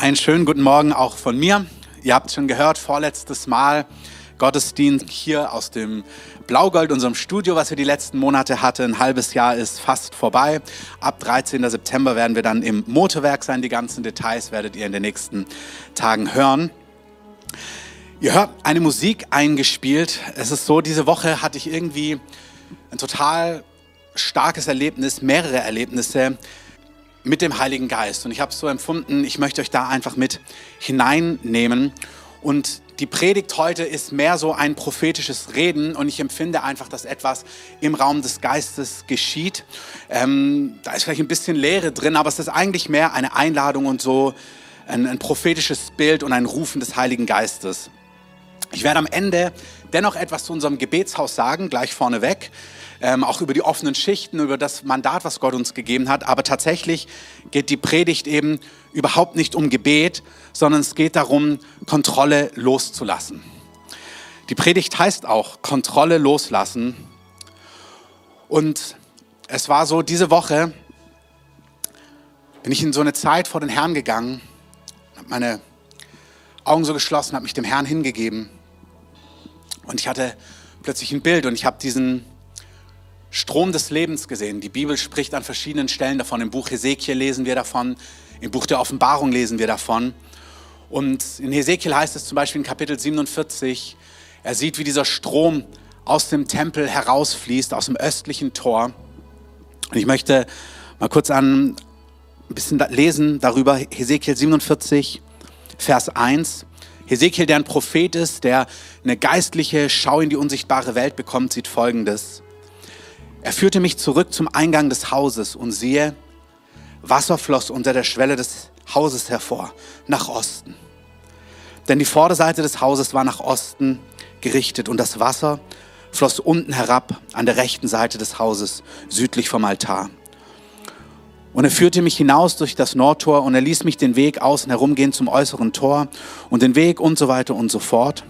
Einen schönen guten Morgen auch von mir. Ihr habt schon gehört, vorletztes Mal Gottesdienst hier aus dem Blaugold, unserem Studio, was wir die letzten Monate hatten. Ein halbes Jahr ist fast vorbei. Ab 13. September werden wir dann im Motorwerk sein. Die ganzen Details werdet ihr in den nächsten Tagen hören. Ihr hört eine Musik eingespielt. Es ist so, diese Woche hatte ich irgendwie ein total starkes Erlebnis, mehrere Erlebnisse mit dem Heiligen Geist. Und ich habe es so empfunden, ich möchte euch da einfach mit hineinnehmen. Und die Predigt heute ist mehr so ein prophetisches Reden und ich empfinde einfach, dass etwas im Raum des Geistes geschieht. Ähm, da ist vielleicht ein bisschen Leere drin, aber es ist eigentlich mehr eine Einladung und so ein, ein prophetisches Bild und ein Rufen des Heiligen Geistes. Ich werde am Ende dennoch etwas zu unserem Gebetshaus sagen, gleich vorneweg ähm, auch über die offenen Schichten, über das Mandat, was Gott uns gegeben hat. Aber tatsächlich geht die Predigt eben überhaupt nicht um Gebet, sondern es geht darum, Kontrolle loszulassen. Die Predigt heißt auch Kontrolle loslassen. Und es war so, diese Woche bin ich in so eine Zeit vor den Herrn gegangen, habe meine Augen so geschlossen, habe mich dem Herrn hingegeben. Und ich hatte plötzlich ein Bild und ich habe diesen Strom des Lebens gesehen. Die Bibel spricht an verschiedenen Stellen davon. Im Buch Hesekiel lesen wir davon, im Buch der Offenbarung lesen wir davon. Und in Hesekiel heißt es zum Beispiel in Kapitel 47, er sieht, wie dieser Strom aus dem Tempel herausfließt, aus dem östlichen Tor. Und ich möchte mal kurz ein bisschen lesen darüber, Hesekiel 47, Vers 1. Hesekiel, der ein Prophet ist, der eine geistliche Schau in die unsichtbare Welt bekommt, sieht Folgendes. Er führte mich zurück zum Eingang des Hauses und siehe, Wasser floss unter der Schwelle des Hauses hervor, nach Osten. Denn die Vorderseite des Hauses war nach Osten gerichtet und das Wasser floss unten herab an der rechten Seite des Hauses, südlich vom Altar. Und er führte mich hinaus durch das Nordtor und er ließ mich den Weg außen herumgehen zum äußeren Tor und den Weg und so weiter und so fort.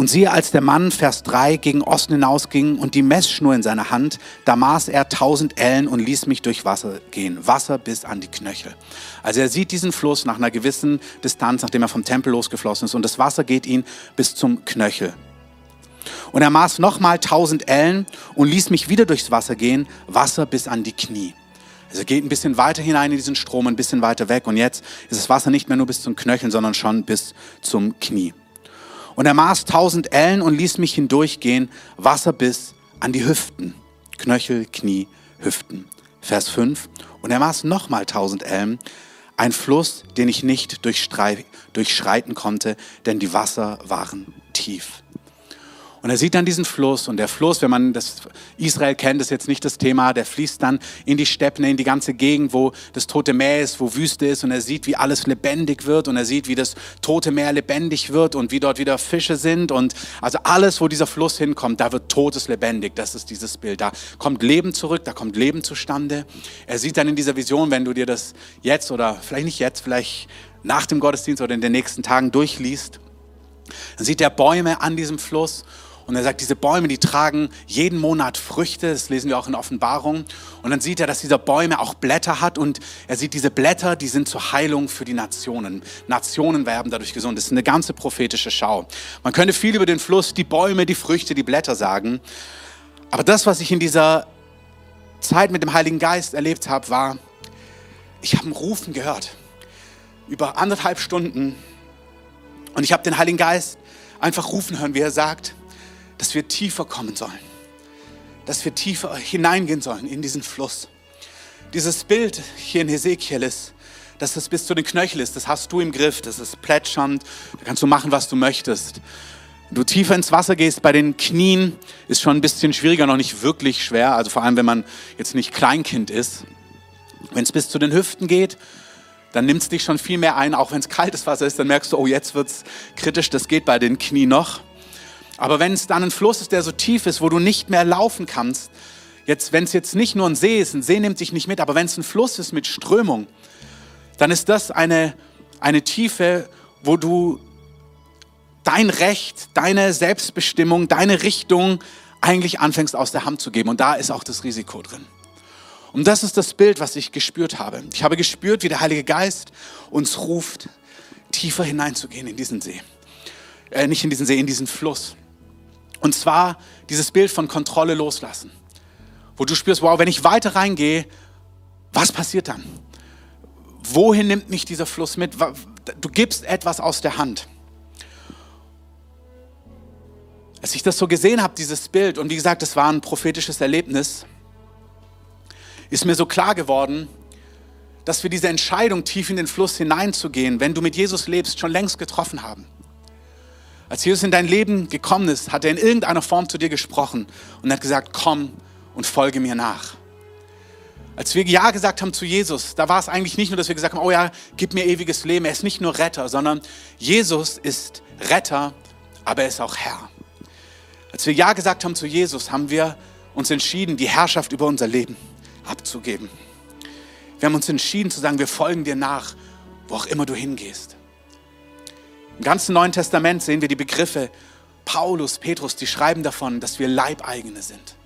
Und siehe, als der Mann, Vers 3, gegen Osten hinausging und die Messschnur in seiner Hand, da maß er tausend Ellen und ließ mich durch Wasser gehen. Wasser bis an die Knöchel. Also er sieht diesen Fluss nach einer gewissen Distanz, nachdem er vom Tempel losgeflossen ist. Und das Wasser geht ihn bis zum Knöchel. Und er maß nochmal tausend Ellen und ließ mich wieder durchs Wasser gehen. Wasser bis an die Knie. Also er geht ein bisschen weiter hinein in diesen Strom, ein bisschen weiter weg. Und jetzt ist das Wasser nicht mehr nur bis zum Knöchel, sondern schon bis zum Knie. Und er maß tausend Ellen und ließ mich hindurchgehen, Wasser bis an die Hüften. Knöchel, Knie, Hüften. Vers 5. Und er maß nochmal tausend Ellen, ein Fluss, den ich nicht durchschreiten konnte, denn die Wasser waren tief. Und er sieht dann diesen Fluss und der Fluss, wenn man das Israel kennt, ist jetzt nicht das Thema, der fließt dann in die Steppen, in die ganze Gegend, wo das tote Meer ist, wo Wüste ist und er sieht, wie alles lebendig wird und er sieht, wie das tote Meer lebendig wird und wie dort wieder Fische sind und also alles, wo dieser Fluss hinkommt, da wird Totes lebendig. Das ist dieses Bild. Da kommt Leben zurück, da kommt Leben zustande. Er sieht dann in dieser Vision, wenn du dir das jetzt oder vielleicht nicht jetzt, vielleicht nach dem Gottesdienst oder in den nächsten Tagen durchliest, dann sieht er Bäume an diesem Fluss und er sagt, diese Bäume, die tragen jeden Monat Früchte, das lesen wir auch in Offenbarung. Und dann sieht er, dass dieser Bäume auch Blätter hat und er sieht diese Blätter, die sind zur Heilung für die Nationen. Nationen werden dadurch gesund. Das ist eine ganze prophetische Schau. Man könnte viel über den Fluss, die Bäume, die Früchte, die Blätter sagen. Aber das, was ich in dieser Zeit mit dem Heiligen Geist erlebt habe, war, ich habe einen Rufen gehört. Über anderthalb Stunden. Und ich habe den Heiligen Geist einfach rufen hören, wie er sagt, dass wir tiefer kommen sollen, dass wir tiefer hineingehen sollen in diesen Fluss. Dieses Bild hier in Hesekiel ist, dass es bis zu den Knöcheln ist, das hast du im Griff, das ist plätschernd, da kannst du machen, was du möchtest. Wenn du tiefer ins Wasser gehst, bei den Knien ist schon ein bisschen schwieriger, noch nicht wirklich schwer, also vor allem, wenn man jetzt nicht Kleinkind ist. Wenn es bis zu den Hüften geht, dann nimmt es dich schon viel mehr ein, auch wenn es kaltes Wasser ist, dann merkst du, oh, jetzt wird es kritisch, das geht bei den Knien noch. Aber wenn es dann ein Fluss ist, der so tief ist, wo du nicht mehr laufen kannst, jetzt, wenn es jetzt nicht nur ein See ist, ein See nimmt dich nicht mit, aber wenn es ein Fluss ist mit Strömung, dann ist das eine, eine Tiefe, wo du dein Recht, deine Selbstbestimmung, deine Richtung eigentlich anfängst aus der Hand zu geben. Und da ist auch das Risiko drin. Und das ist das Bild, was ich gespürt habe. Ich habe gespürt, wie der Heilige Geist uns ruft, tiefer hineinzugehen in diesen See. Äh, nicht in diesen See, in diesen Fluss. Und zwar dieses Bild von Kontrolle loslassen. Wo du spürst, wow, wenn ich weiter reingehe, was passiert dann? Wohin nimmt mich dieser Fluss mit? Du gibst etwas aus der Hand. Als ich das so gesehen habe, dieses Bild, und wie gesagt, es war ein prophetisches Erlebnis, ist mir so klar geworden, dass wir diese Entscheidung, tief in den Fluss hineinzugehen, wenn du mit Jesus lebst, schon längst getroffen haben. Als Jesus in dein Leben gekommen ist, hat er in irgendeiner Form zu dir gesprochen und hat gesagt, komm und folge mir nach. Als wir Ja gesagt haben zu Jesus, da war es eigentlich nicht nur, dass wir gesagt haben, oh ja, gib mir ewiges Leben. Er ist nicht nur Retter, sondern Jesus ist Retter, aber er ist auch Herr. Als wir Ja gesagt haben zu Jesus, haben wir uns entschieden, die Herrschaft über unser Leben abzugeben. Wir haben uns entschieden zu sagen, wir folgen dir nach, wo auch immer du hingehst. Im ganzen Neuen Testament sehen wir die Begriffe Paulus, Petrus, die schreiben davon, dass wir Leibeigene sind.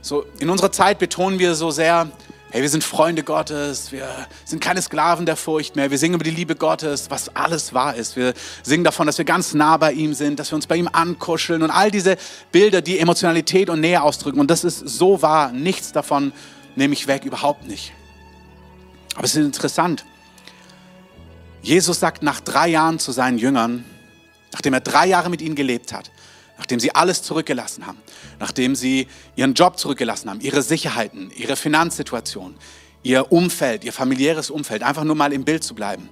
So, in unserer Zeit betonen wir so sehr, hey, wir sind Freunde Gottes, wir sind keine Sklaven der Furcht mehr, wir singen über die Liebe Gottes, was alles wahr ist. Wir singen davon, dass wir ganz nah bei ihm sind, dass wir uns bei ihm ankuscheln und all diese Bilder, die Emotionalität und Nähe ausdrücken. Und das ist so wahr, nichts davon nehme ich weg, überhaupt nicht. Aber es ist interessant. Jesus sagt nach drei Jahren zu seinen Jüngern, nachdem er drei Jahre mit ihnen gelebt hat, nachdem sie alles zurückgelassen haben, nachdem sie ihren Job zurückgelassen haben, ihre Sicherheiten, ihre Finanzsituation, ihr Umfeld, ihr familiäres Umfeld, einfach nur mal im Bild zu bleiben.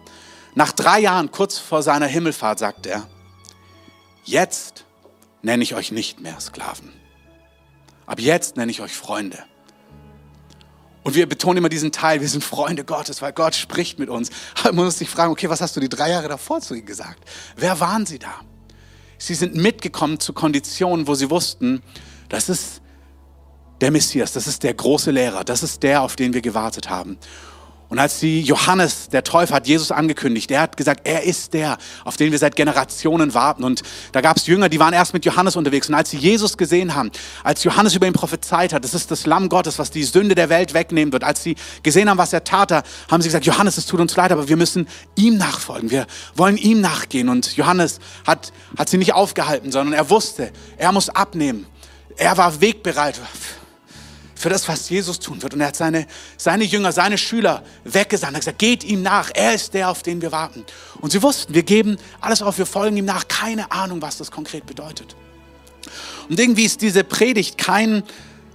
Nach drei Jahren, kurz vor seiner Himmelfahrt, sagt er, jetzt nenne ich euch nicht mehr Sklaven. Ab jetzt nenne ich euch Freunde. Und wir betonen immer diesen Teil, wir sind Freunde Gottes, weil Gott spricht mit uns. Aber man muss sich fragen, okay, was hast du die drei Jahre davor zu ihnen gesagt? Wer waren sie da? Sie sind mitgekommen zu Konditionen, wo sie wussten, das ist der Messias, das ist der große Lehrer, das ist der, auf den wir gewartet haben. Und als die Johannes, der Täufer, hat Jesus angekündigt, er hat gesagt, er ist der, auf den wir seit Generationen warten. Und da gab es Jünger, die waren erst mit Johannes unterwegs. Und als sie Jesus gesehen haben, als Johannes über ihn prophezeit hat, das ist das Lamm Gottes, was die Sünde der Welt wegnehmen wird, als sie gesehen haben, was er tat, da haben sie gesagt, Johannes, es tut uns leid, aber wir müssen ihm nachfolgen. Wir wollen ihm nachgehen. Und Johannes hat, hat sie nicht aufgehalten, sondern er wusste, er muss abnehmen. Er war wegbereit für das, was Jesus tun wird. Und er hat seine, seine Jünger, seine Schüler weggesandt. Er hat gesagt, geht ihm nach. Er ist der, auf den wir warten. Und sie wussten, wir geben alles auf, wir folgen ihm nach. Keine Ahnung, was das konkret bedeutet. Und irgendwie ist diese Predigt kein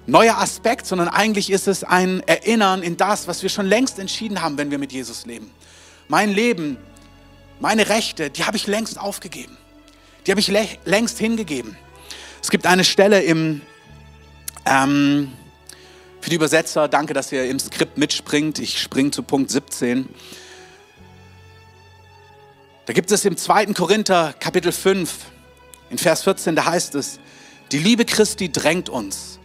neuer Aspekt, sondern eigentlich ist es ein Erinnern in das, was wir schon längst entschieden haben, wenn wir mit Jesus leben. Mein Leben, meine Rechte, die habe ich längst aufgegeben. Die habe ich längst hingegeben. Es gibt eine Stelle im, ähm, für die Übersetzer, danke, dass ihr im Skript mitspringt. Ich springe zu Punkt 17. Da gibt es im 2. Korinther Kapitel 5, in Vers 14, da heißt es, die Liebe Christi drängt uns,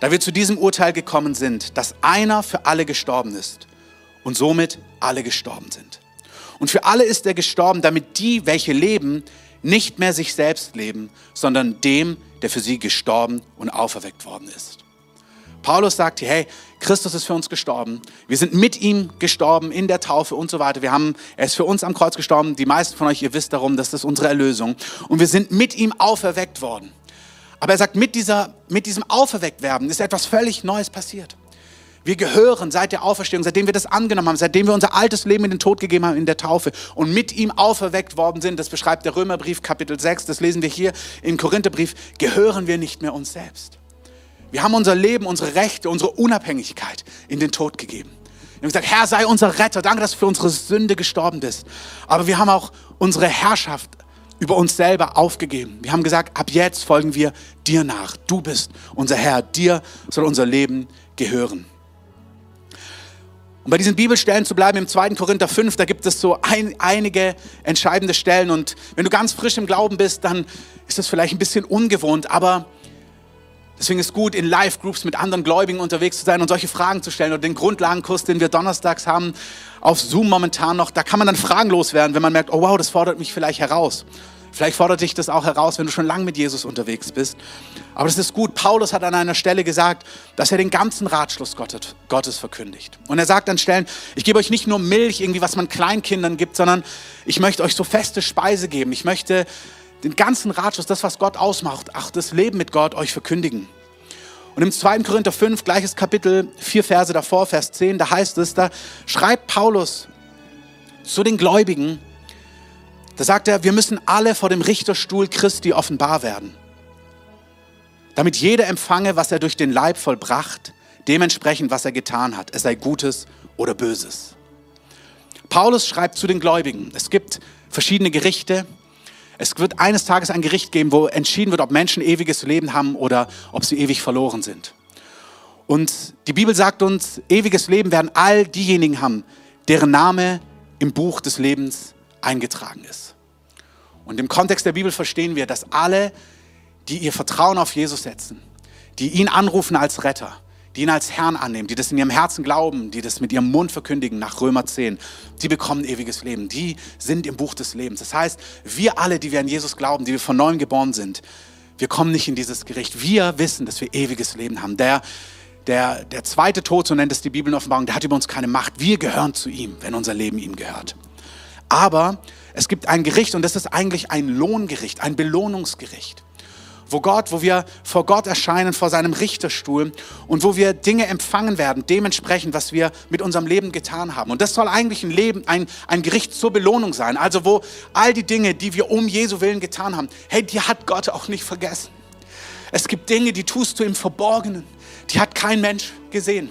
da wir zu diesem Urteil gekommen sind, dass einer für alle gestorben ist und somit alle gestorben sind. Und für alle ist er gestorben, damit die, welche leben, nicht mehr sich selbst leben, sondern dem, der für sie gestorben und auferweckt worden ist. Paulus sagt hey, Christus ist für uns gestorben. Wir sind mit ihm gestorben in der Taufe und so weiter. Wir haben, er ist für uns am Kreuz gestorben. Die meisten von euch, ihr wisst darum, das ist unsere Erlösung. Und wir sind mit ihm auferweckt worden. Aber er sagt, mit, dieser, mit diesem Auferwecktwerden ist etwas völlig Neues passiert. Wir gehören seit der Auferstehung, seitdem wir das angenommen haben, seitdem wir unser altes Leben in den Tod gegeben haben in der Taufe und mit ihm auferweckt worden sind, das beschreibt der Römerbrief Kapitel 6, das lesen wir hier im Korintherbrief, gehören wir nicht mehr uns selbst. Wir haben unser Leben, unsere Rechte, unsere Unabhängigkeit in den Tod gegeben. Wir haben gesagt, Herr, sei unser Retter. Danke, dass du für unsere Sünde gestorben bist. Aber wir haben auch unsere Herrschaft über uns selber aufgegeben. Wir haben gesagt, ab jetzt folgen wir dir nach. Du bist unser Herr. Dir soll unser Leben gehören. Um bei diesen Bibelstellen zu bleiben, im 2. Korinther 5, da gibt es so ein, einige entscheidende Stellen. Und wenn du ganz frisch im Glauben bist, dann ist das vielleicht ein bisschen ungewohnt. Aber Deswegen ist gut, in Live-Groups mit anderen Gläubigen unterwegs zu sein und solche Fragen zu stellen. Oder den Grundlagenkurs, den wir donnerstags haben, auf Zoom momentan noch, da kann man dann fragenlos werden, wenn man merkt, oh wow, das fordert mich vielleicht heraus. Vielleicht fordert dich das auch heraus, wenn du schon lange mit Jesus unterwegs bist. Aber das ist gut. Paulus hat an einer Stelle gesagt, dass er den ganzen Ratschluss Gottes verkündigt. Und er sagt an Stellen, ich gebe euch nicht nur Milch, irgendwie was man Kleinkindern gibt, sondern ich möchte euch so feste Speise geben. Ich möchte den ganzen Ratschluss, das, was Gott ausmacht, ach, das Leben mit Gott euch verkündigen. Und im 2. Korinther 5, gleiches Kapitel, vier Verse davor, Vers 10, da heißt es, da schreibt Paulus zu den Gläubigen, da sagt er, wir müssen alle vor dem Richterstuhl Christi offenbar werden, damit jeder empfange, was er durch den Leib vollbracht, dementsprechend, was er getan hat, es sei Gutes oder Böses. Paulus schreibt zu den Gläubigen, es gibt verschiedene Gerichte, es wird eines Tages ein Gericht geben, wo entschieden wird, ob Menschen ewiges Leben haben oder ob sie ewig verloren sind. Und die Bibel sagt uns, ewiges Leben werden all diejenigen haben, deren Name im Buch des Lebens eingetragen ist. Und im Kontext der Bibel verstehen wir, dass alle, die ihr Vertrauen auf Jesus setzen, die ihn anrufen als Retter, die ihn als Herrn annehmen, die das in ihrem Herzen glauben, die das mit ihrem Mund verkündigen nach Römer 10, die bekommen ewiges Leben. Die sind im Buch des Lebens. Das heißt, wir alle, die wir an Jesus glauben, die wir von neuem geboren sind, wir kommen nicht in dieses Gericht. Wir wissen, dass wir ewiges Leben haben. Der, der, der zweite Tod, so nennt es die Bibel in Offenbarung, der hat über uns keine Macht. Wir gehören zu ihm, wenn unser Leben ihm gehört. Aber es gibt ein Gericht und das ist eigentlich ein Lohngericht, ein Belohnungsgericht wo Gott, wo wir vor Gott erscheinen, vor seinem Richterstuhl und wo wir Dinge empfangen werden, dementsprechend, was wir mit unserem Leben getan haben. Und das soll eigentlich ein Leben, ein, ein Gericht zur Belohnung sein. Also wo all die Dinge, die wir um Jesu Willen getan haben, hey, die hat Gott auch nicht vergessen. Es gibt Dinge, die tust du im Verborgenen, die hat kein Mensch gesehen.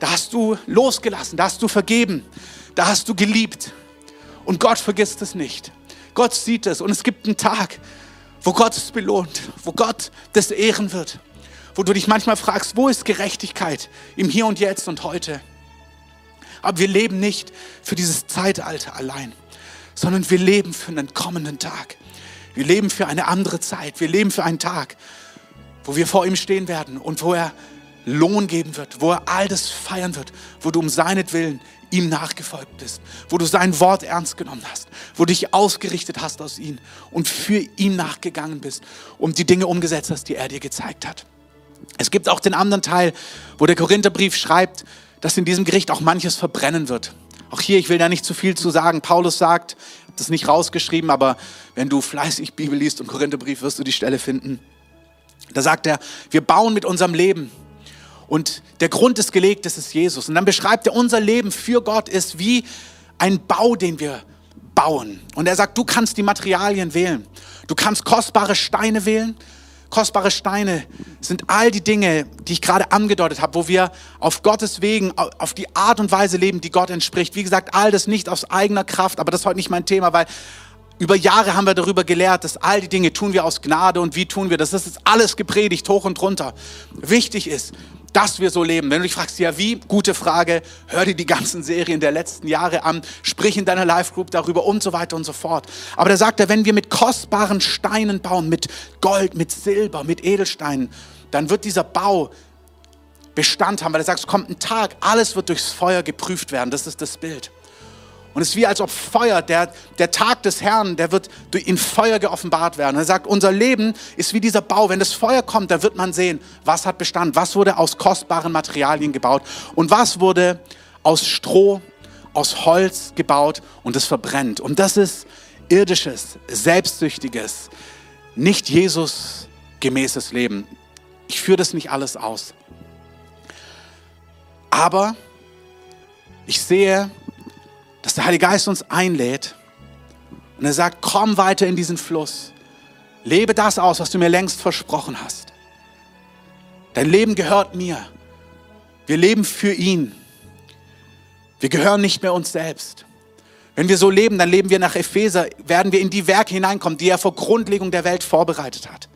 Da hast du losgelassen, da hast du vergeben, da hast du geliebt. Und Gott vergisst es nicht. Gott sieht es und es gibt einen Tag, wo Gott es belohnt, wo Gott das ehren wird, wo du dich manchmal fragst, wo ist Gerechtigkeit im Hier und Jetzt und heute? Aber wir leben nicht für dieses Zeitalter allein, sondern wir leben für einen kommenden Tag. Wir leben für eine andere Zeit. Wir leben für einen Tag, wo wir vor ihm stehen werden und wo er Lohn geben wird, wo er all das feiern wird, wo du um seinetwillen ihm nachgefolgt bist, wo du sein Wort ernst genommen hast, wo du dich ausgerichtet hast aus ihm und für ihn nachgegangen bist und die Dinge umgesetzt hast, die er dir gezeigt hat. Es gibt auch den anderen Teil, wo der Korintherbrief schreibt, dass in diesem Gericht auch manches verbrennen wird. Auch hier, ich will da nicht zu viel zu sagen. Paulus sagt, das nicht rausgeschrieben, aber wenn du fleißig Bibel liest und Korintherbrief, wirst du die Stelle finden. Da sagt er, wir bauen mit unserem Leben und der Grund ist gelegt, das ist Jesus. Und dann beschreibt er, unser Leben für Gott ist wie ein Bau, den wir bauen. Und er sagt, du kannst die Materialien wählen. Du kannst kostbare Steine wählen. Kostbare Steine sind all die Dinge, die ich gerade angedeutet habe, wo wir auf Gottes Wegen, auf die Art und Weise leben, die Gott entspricht. Wie gesagt, all das nicht aus eigener Kraft, aber das ist heute nicht mein Thema, weil über Jahre haben wir darüber gelehrt, dass all die Dinge tun wir aus Gnade und wie tun wir das. Das ist alles gepredigt, hoch und runter. Wichtig ist, dass wir so leben. Wenn du dich fragst, ja wie, gute Frage, hör dir die ganzen Serien der letzten Jahre an, sprich in deiner Live-Group darüber und so weiter und so fort. Aber da sagt er, wenn wir mit kostbaren Steinen bauen, mit Gold, mit Silber, mit Edelsteinen, dann wird dieser Bau Bestand haben, weil er sagt, es kommt ein Tag, alles wird durchs Feuer geprüft werden. Das ist das Bild. Und es ist wie als ob Feuer, der, der Tag des Herrn, der wird in Feuer geoffenbart werden. Er sagt, unser Leben ist wie dieser Bau. Wenn das Feuer kommt, dann wird man sehen, was hat Bestand, was wurde aus kostbaren Materialien gebaut und was wurde aus Stroh, aus Holz gebaut und es verbrennt. Und das ist irdisches, selbstsüchtiges, nicht Jesus gemäßes Leben. Ich führe das nicht alles aus. Aber ich sehe dass der Heilige Geist uns einlädt und er sagt, komm weiter in diesen Fluss. Lebe das aus, was du mir längst versprochen hast. Dein Leben gehört mir. Wir leben für ihn. Wir gehören nicht mehr uns selbst. Wenn wir so leben, dann leben wir nach Epheser, werden wir in die Werke hineinkommen, die er vor Grundlegung der Welt vorbereitet hat.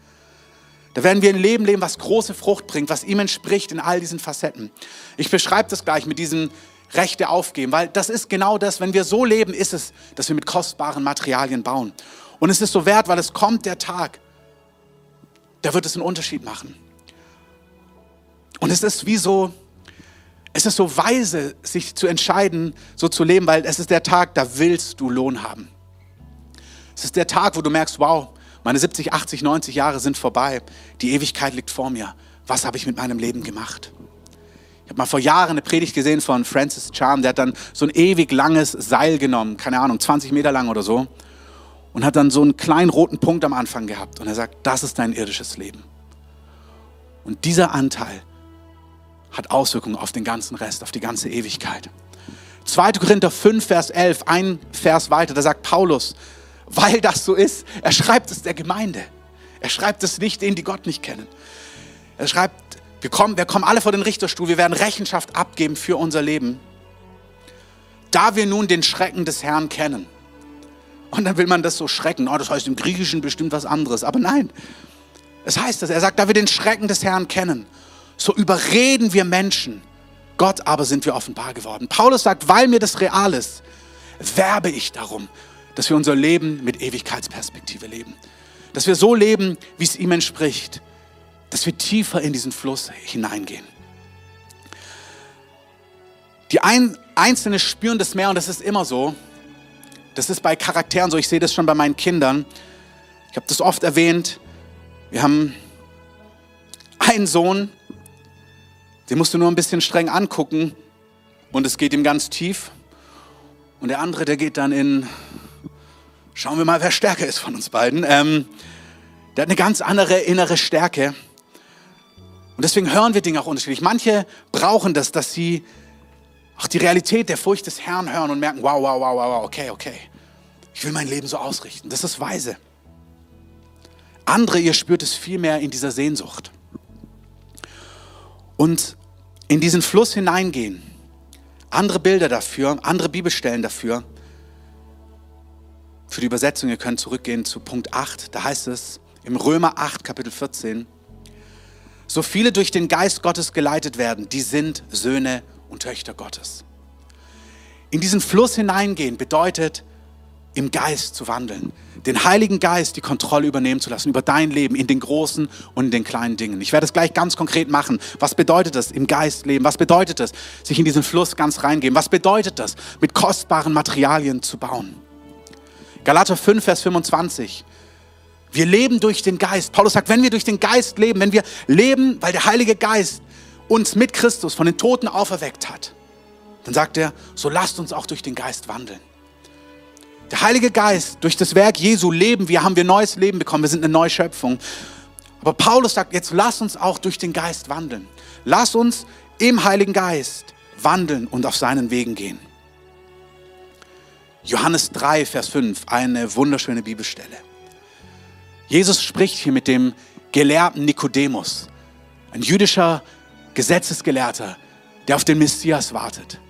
Da werden wir ein Leben leben, was große Frucht bringt, was ihm entspricht in all diesen Facetten. Ich beschreibe das gleich mit diesen Rechte aufgeben, weil das ist genau das, wenn wir so leben, ist es, dass wir mit kostbaren Materialien bauen. Und es ist so wert, weil es kommt der Tag, da wird es einen Unterschied machen. Und es ist wie so, es ist so weise, sich zu entscheiden, so zu leben, weil es ist der Tag, da willst du Lohn haben. Es ist der Tag, wo du merkst, wow, meine 70, 80, 90 Jahre sind vorbei. Die Ewigkeit liegt vor mir. Was habe ich mit meinem Leben gemacht? Ich habe mal vor Jahren eine Predigt gesehen von Francis Chan, der hat dann so ein ewig langes Seil genommen, keine Ahnung, 20 Meter lang oder so, und hat dann so einen kleinen roten Punkt am Anfang gehabt. Und er sagt, das ist dein irdisches Leben. Und dieser Anteil hat Auswirkungen auf den ganzen Rest, auf die ganze Ewigkeit. 2. Korinther 5, Vers 11, ein Vers weiter, da sagt Paulus, weil das so ist, er schreibt es der Gemeinde. Er schreibt es nicht denen, die Gott nicht kennen. Er schreibt, wir kommen, wir kommen alle vor den Richterstuhl, wir werden Rechenschaft abgeben für unser Leben. Da wir nun den Schrecken des Herrn kennen. Und dann will man das so schrecken. Oh, das heißt im Griechischen bestimmt was anderes. Aber nein, es heißt das. Er sagt, da wir den Schrecken des Herrn kennen, so überreden wir Menschen. Gott aber sind wir offenbar geworden. Paulus sagt, weil mir das real ist, werbe ich darum, dass wir unser Leben mit Ewigkeitsperspektive leben. Dass wir so leben, wie es ihm entspricht dass wir tiefer in diesen Fluss hineingehen. Die ein, Einzelne spüren das mehr und das ist immer so. Das ist bei Charakteren so. Ich sehe das schon bei meinen Kindern. Ich habe das oft erwähnt. Wir haben einen Sohn, den musst du nur ein bisschen streng angucken und es geht ihm ganz tief. Und der andere, der geht dann in, schauen wir mal, wer stärker ist von uns beiden. Ähm, der hat eine ganz andere innere Stärke. Und deswegen hören wir Dinge auch unterschiedlich. Manche brauchen das, dass sie auch die Realität der Furcht des Herrn hören und merken, wow, wow, wow, wow, okay, okay. Ich will mein Leben so ausrichten. Das ist weise. Andere, ihr spürt es viel mehr in dieser Sehnsucht. Und in diesen Fluss hineingehen. Andere Bilder dafür, andere Bibelstellen dafür. Für die Übersetzung, ihr könnt zurückgehen zu Punkt 8. Da heißt es im Römer 8, Kapitel 14. So viele durch den Geist Gottes geleitet werden, die sind Söhne und Töchter Gottes. In diesen Fluss hineingehen bedeutet, im Geist zu wandeln, den Heiligen Geist die Kontrolle übernehmen zu lassen über dein Leben in den großen und in den kleinen Dingen. Ich werde es gleich ganz konkret machen. Was bedeutet das, im Geist leben? Was bedeutet das, sich in diesen Fluss ganz reingeben? Was bedeutet das, mit kostbaren Materialien zu bauen? Galater 5, Vers 25. Wir leben durch den Geist. Paulus sagt, wenn wir durch den Geist leben, wenn wir leben, weil der Heilige Geist uns mit Christus von den Toten auferweckt hat, dann sagt er, so lasst uns auch durch den Geist wandeln. Der Heilige Geist, durch das Werk Jesu leben wir, haben wir neues Leben bekommen, wir sind eine neue Schöpfung. Aber Paulus sagt, jetzt lass uns auch durch den Geist wandeln. Lass uns im Heiligen Geist wandeln und auf seinen Wegen gehen. Johannes 3, Vers 5, eine wunderschöne Bibelstelle. Jesus spricht hier mit dem Gelehrten Nikodemus, ein jüdischer Gesetzesgelehrter, der auf den Messias wartet,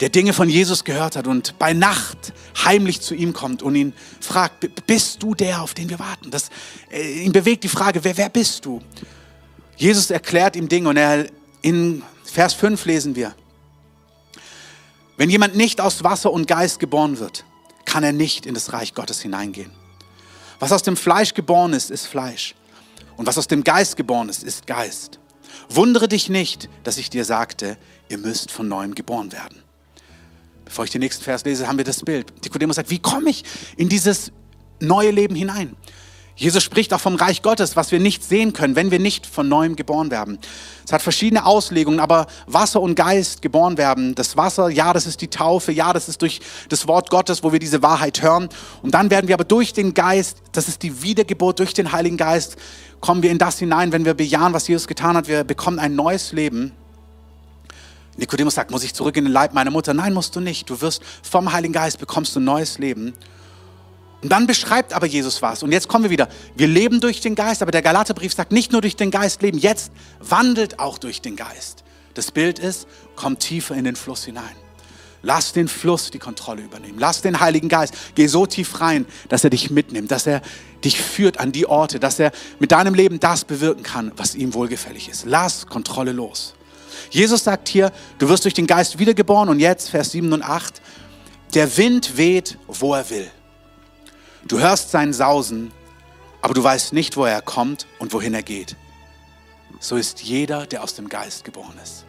der Dinge von Jesus gehört hat und bei Nacht heimlich zu ihm kommt und ihn fragt, bist du der, auf den wir warten? Das, äh, ihn bewegt die Frage, wer, wer bist du? Jesus erklärt ihm Dinge und er, in Vers 5 lesen wir, wenn jemand nicht aus Wasser und Geist geboren wird, kann er nicht in das Reich Gottes hineingehen. Was aus dem Fleisch geboren ist, ist Fleisch. Und was aus dem Geist geboren ist, ist Geist. Wundere dich nicht, dass ich dir sagte, ihr müsst von neuem geboren werden. Bevor ich den nächsten Vers lese, haben wir das Bild. Nikodemus sagt, wie komme ich in dieses neue Leben hinein? Jesus spricht auch vom Reich Gottes, was wir nicht sehen können, wenn wir nicht von neuem geboren werden. Es hat verschiedene Auslegungen, aber Wasser und Geist geboren werden. Das Wasser, ja, das ist die Taufe, ja, das ist durch das Wort Gottes, wo wir diese Wahrheit hören. Und dann werden wir aber durch den Geist, das ist die Wiedergeburt durch den Heiligen Geist, kommen wir in das hinein, wenn wir bejahen, was Jesus getan hat. Wir bekommen ein neues Leben. Nikodemus sagt, muss ich zurück in den Leib meiner Mutter? Nein, musst du nicht. Du wirst vom Heiligen Geist bekommst du ein neues Leben. Und dann beschreibt aber Jesus was. Und jetzt kommen wir wieder. Wir leben durch den Geist, aber der Galaterbrief sagt nicht nur durch den Geist leben, jetzt wandelt auch durch den Geist. Das Bild ist, komm tiefer in den Fluss hinein. Lass den Fluss die Kontrolle übernehmen. Lass den Heiligen Geist, geh so tief rein, dass er dich mitnimmt, dass er dich führt an die Orte, dass er mit deinem Leben das bewirken kann, was ihm wohlgefällig ist. Lass Kontrolle los. Jesus sagt hier, du wirst durch den Geist wiedergeboren und jetzt, Vers 7 und 8, der Wind weht, wo er will. Du hörst sein Sausen, aber du weißt nicht, wo er kommt und wohin er geht. So ist jeder, der aus dem Geist geboren ist.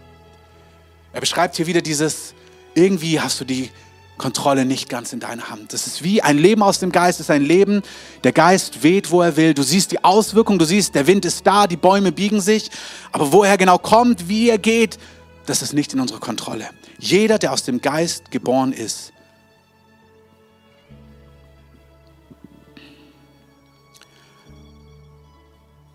Er beschreibt hier wieder dieses, irgendwie hast du die Kontrolle nicht ganz in deiner Hand. Das ist wie ein Leben aus dem Geist, ist ein Leben, der Geist weht, wo er will. Du siehst die Auswirkungen, du siehst, der Wind ist da, die Bäume biegen sich, aber wo er genau kommt, wie er geht, das ist nicht in unserer Kontrolle. Jeder, der aus dem Geist geboren ist,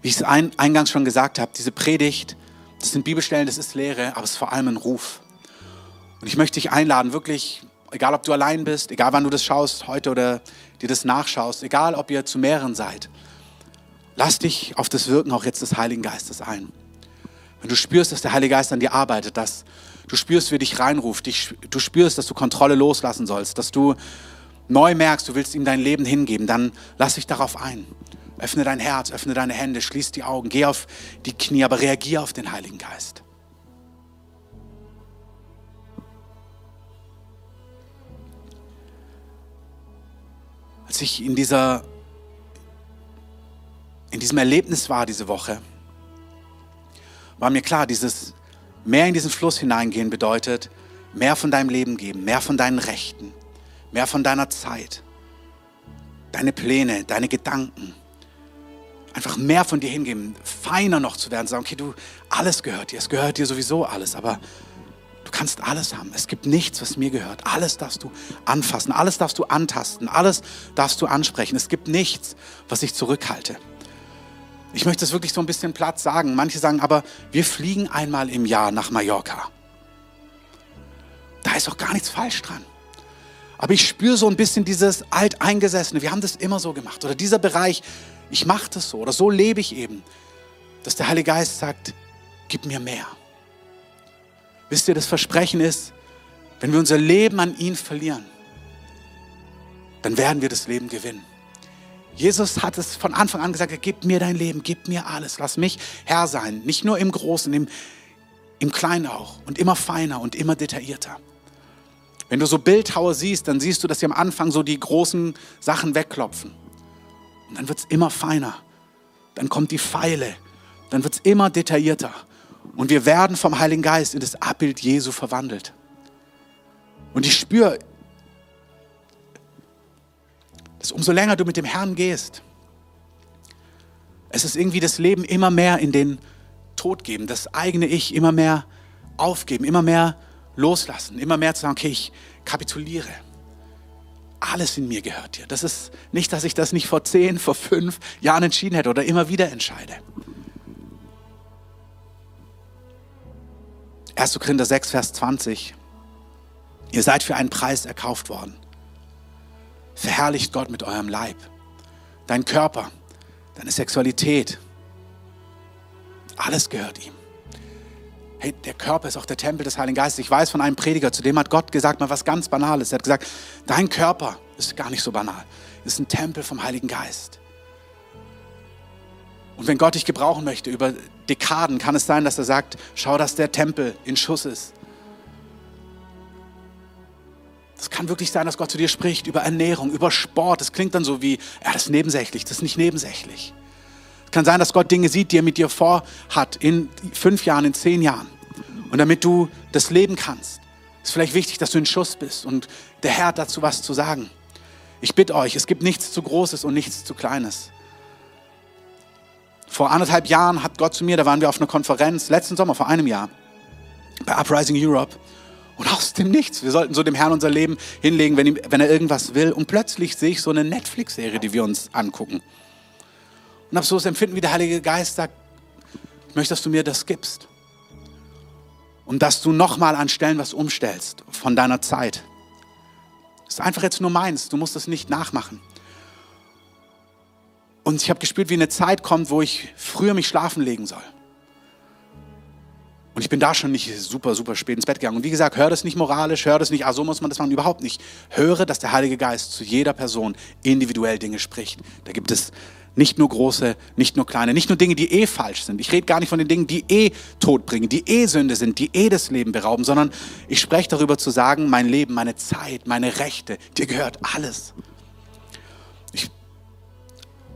wie ich es eingangs schon gesagt habe, diese Predigt, das sind Bibelstellen, das ist Lehre, aber es ist vor allem ein Ruf. Und ich möchte dich einladen, wirklich egal ob du allein bist, egal wann du das schaust, heute oder dir das nachschaust, egal ob ihr zu mehreren seid, lass dich auf das Wirken auch jetzt des Heiligen Geistes ein. Wenn du spürst, dass der Heilige Geist an dir arbeitet, dass du spürst, wie er dich reinruft, dich, du spürst, dass du Kontrolle loslassen sollst, dass du neu merkst, du willst ihm dein Leben hingeben, dann lass dich darauf ein. Öffne dein Herz, öffne deine Hände, schließ die Augen, geh auf die Knie, aber reagier auf den Heiligen Geist. als ich in, dieser, in diesem Erlebnis war diese Woche, war mir klar, dieses mehr in diesen Fluss hineingehen bedeutet, mehr von deinem Leben geben, mehr von deinen Rechten, mehr von deiner Zeit, deine Pläne, deine Gedanken. Einfach mehr von dir hingeben, feiner noch zu werden, sagen, okay, du, alles gehört dir, es gehört dir sowieso alles, aber kannst alles haben. Es gibt nichts, was mir gehört. Alles darfst du anfassen, alles darfst du antasten, alles darfst du ansprechen. Es gibt nichts, was ich zurückhalte. Ich möchte es wirklich so ein bisschen platt sagen. Manche sagen aber, wir fliegen einmal im Jahr nach Mallorca. Da ist auch gar nichts falsch dran. Aber ich spüre so ein bisschen dieses Alteingesessene. Wir haben das immer so gemacht. Oder dieser Bereich, ich mache das so. Oder so lebe ich eben. Dass der Heilige Geist sagt, gib mir mehr. Wisst ihr, das Versprechen ist, wenn wir unser Leben an ihn verlieren, dann werden wir das Leben gewinnen. Jesus hat es von Anfang an gesagt, gib mir dein Leben, gib mir alles, lass mich Herr sein. Nicht nur im Großen, im, im Kleinen auch und immer feiner und immer detaillierter. Wenn du so Bildhauer siehst, dann siehst du, dass sie am Anfang so die großen Sachen wegklopfen. Und dann wird es immer feiner. Dann kommt die Pfeile. Dann wird es immer detaillierter. Und wir werden vom Heiligen Geist in das Abbild Jesu verwandelt. Und ich spüre, dass umso länger du mit dem Herrn gehst, es ist irgendwie das Leben immer mehr in den Tod geben, das eigene Ich immer mehr aufgeben, immer mehr loslassen, immer mehr zu sagen, okay, ich kapituliere. Alles in mir gehört dir. Das ist nicht, dass ich das nicht vor zehn, vor fünf Jahren entschieden hätte oder immer wieder entscheide. 1. Korinther 6, Vers 20. Ihr seid für einen Preis erkauft worden. Verherrlicht Gott mit eurem Leib, dein Körper, deine Sexualität. Alles gehört ihm. Hey, der Körper ist auch der Tempel des Heiligen Geistes. Ich weiß von einem Prediger, zu dem hat Gott gesagt, mal was ganz Banales. Er hat gesagt, dein Körper ist gar nicht so banal. Ist ein Tempel vom Heiligen Geist. Und wenn Gott dich gebrauchen möchte über Dekaden, kann es sein, dass er sagt, schau, dass der Tempel in Schuss ist. Es kann wirklich sein, dass Gott zu dir spricht über Ernährung, über Sport. Das klingt dann so wie, ja, das ist nebensächlich, das ist nicht nebensächlich. Es kann sein, dass Gott Dinge sieht, die er mit dir vorhat in fünf Jahren, in zehn Jahren. Und damit du das leben kannst, ist vielleicht wichtig, dass du in Schuss bist und der Herr hat dazu was zu sagen. Ich bitte euch, es gibt nichts zu Großes und nichts zu Kleines. Vor anderthalb Jahren hat Gott zu mir, da waren wir auf einer Konferenz, letzten Sommer, vor einem Jahr, bei Uprising Europe. Und aus dem Nichts, wir sollten so dem Herrn unser Leben hinlegen, wenn, ihm, wenn er irgendwas will. Und plötzlich sehe ich so eine Netflix-Serie, die wir uns angucken. Und habe so das Empfinden, wie der Heilige Geist sagt, ich möchte, dass du mir das gibst. Und dass du nochmal an Stellen was umstellst von deiner Zeit. Das ist einfach jetzt nur meins, du musst das nicht nachmachen. Und ich habe gespürt, wie eine Zeit kommt, wo ich früher mich schlafen legen soll. Und ich bin da schon nicht super, super spät ins Bett gegangen. Und wie gesagt, hör das nicht moralisch, hör das nicht, ah, so muss man das machen, überhaupt nicht. Höre, dass der Heilige Geist zu jeder Person individuell Dinge spricht. Da gibt es nicht nur große, nicht nur kleine, nicht nur Dinge, die eh falsch sind. Ich rede gar nicht von den Dingen, die eh Tod bringen, die eh Sünde sind, die eh das Leben berauben, sondern ich spreche darüber zu sagen, mein Leben, meine Zeit, meine Rechte, dir gehört alles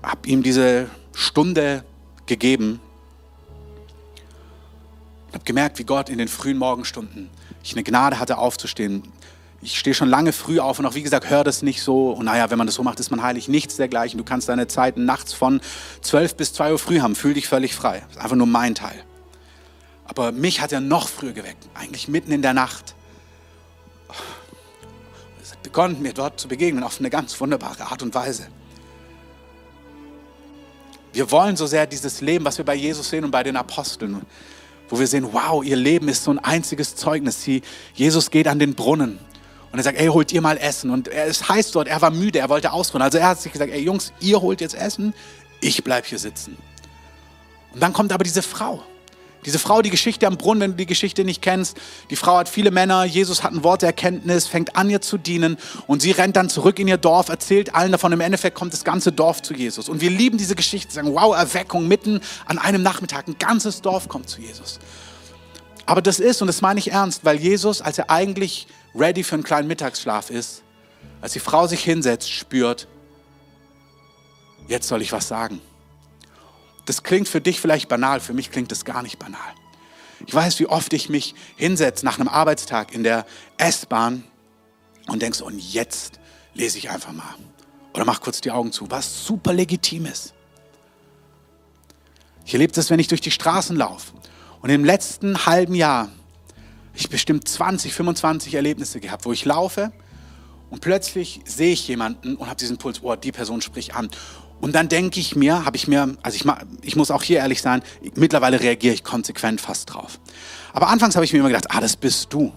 habe ihm diese Stunde gegeben und habe gemerkt, wie Gott in den frühen Morgenstunden ich eine Gnade hatte aufzustehen. Ich stehe schon lange früh auf und auch wie gesagt, hör das nicht so. Und naja, wenn man das so macht, ist man heilig. Nichts dergleichen. Du kannst deine Zeiten nachts von 12 bis 2 Uhr früh haben. Fühl dich völlig frei. Das ist einfach nur mein Teil. Aber mich hat er noch früher geweckt. Eigentlich mitten in der Nacht. Es hat begonnen, mir dort zu begegnen auf eine ganz wunderbare Art und Weise. Wir wollen so sehr dieses Leben, was wir bei Jesus sehen und bei den Aposteln, wo wir sehen, wow, ihr Leben ist so ein einziges Zeugnis. Jesus geht an den Brunnen und er sagt, ey, holt ihr mal Essen. Und es heißt dort, er war müde, er wollte ausruhen. Also er hat sich gesagt, ey Jungs, ihr holt jetzt Essen, ich bleib hier sitzen. Und dann kommt aber diese Frau. Diese Frau, die Geschichte am Brunnen, wenn du die Geschichte nicht kennst, die Frau hat viele Männer, Jesus hat ein Wort der Erkenntnis, fängt an ihr zu dienen und sie rennt dann zurück in ihr Dorf, erzählt allen davon, im Endeffekt kommt das ganze Dorf zu Jesus. Und wir lieben diese Geschichte, sagen, wow, Erweckung mitten an einem Nachmittag, ein ganzes Dorf kommt zu Jesus. Aber das ist, und das meine ich ernst, weil Jesus, als er eigentlich ready für einen kleinen Mittagsschlaf ist, als die Frau sich hinsetzt, spürt, jetzt soll ich was sagen. Das klingt für dich vielleicht banal, für mich klingt das gar nicht banal. Ich weiß, wie oft ich mich hinsetze nach einem Arbeitstag in der S-Bahn und denkst, und jetzt lese ich einfach mal. Oder mach kurz die Augen zu, was super legitim ist. Ich erlebe das, wenn ich durch die Straßen laufe. Und im letzten halben Jahr ich bestimmt 20, 25 Erlebnisse gehabt, wo ich laufe und plötzlich sehe ich jemanden und habe diesen Puls, oh, die Person spricht an. Und dann denke ich mir, habe ich mir, also ich, ich muss auch hier ehrlich sein, mittlerweile reagiere ich konsequent fast drauf. Aber anfangs habe ich mir immer gedacht, ah, das bist du.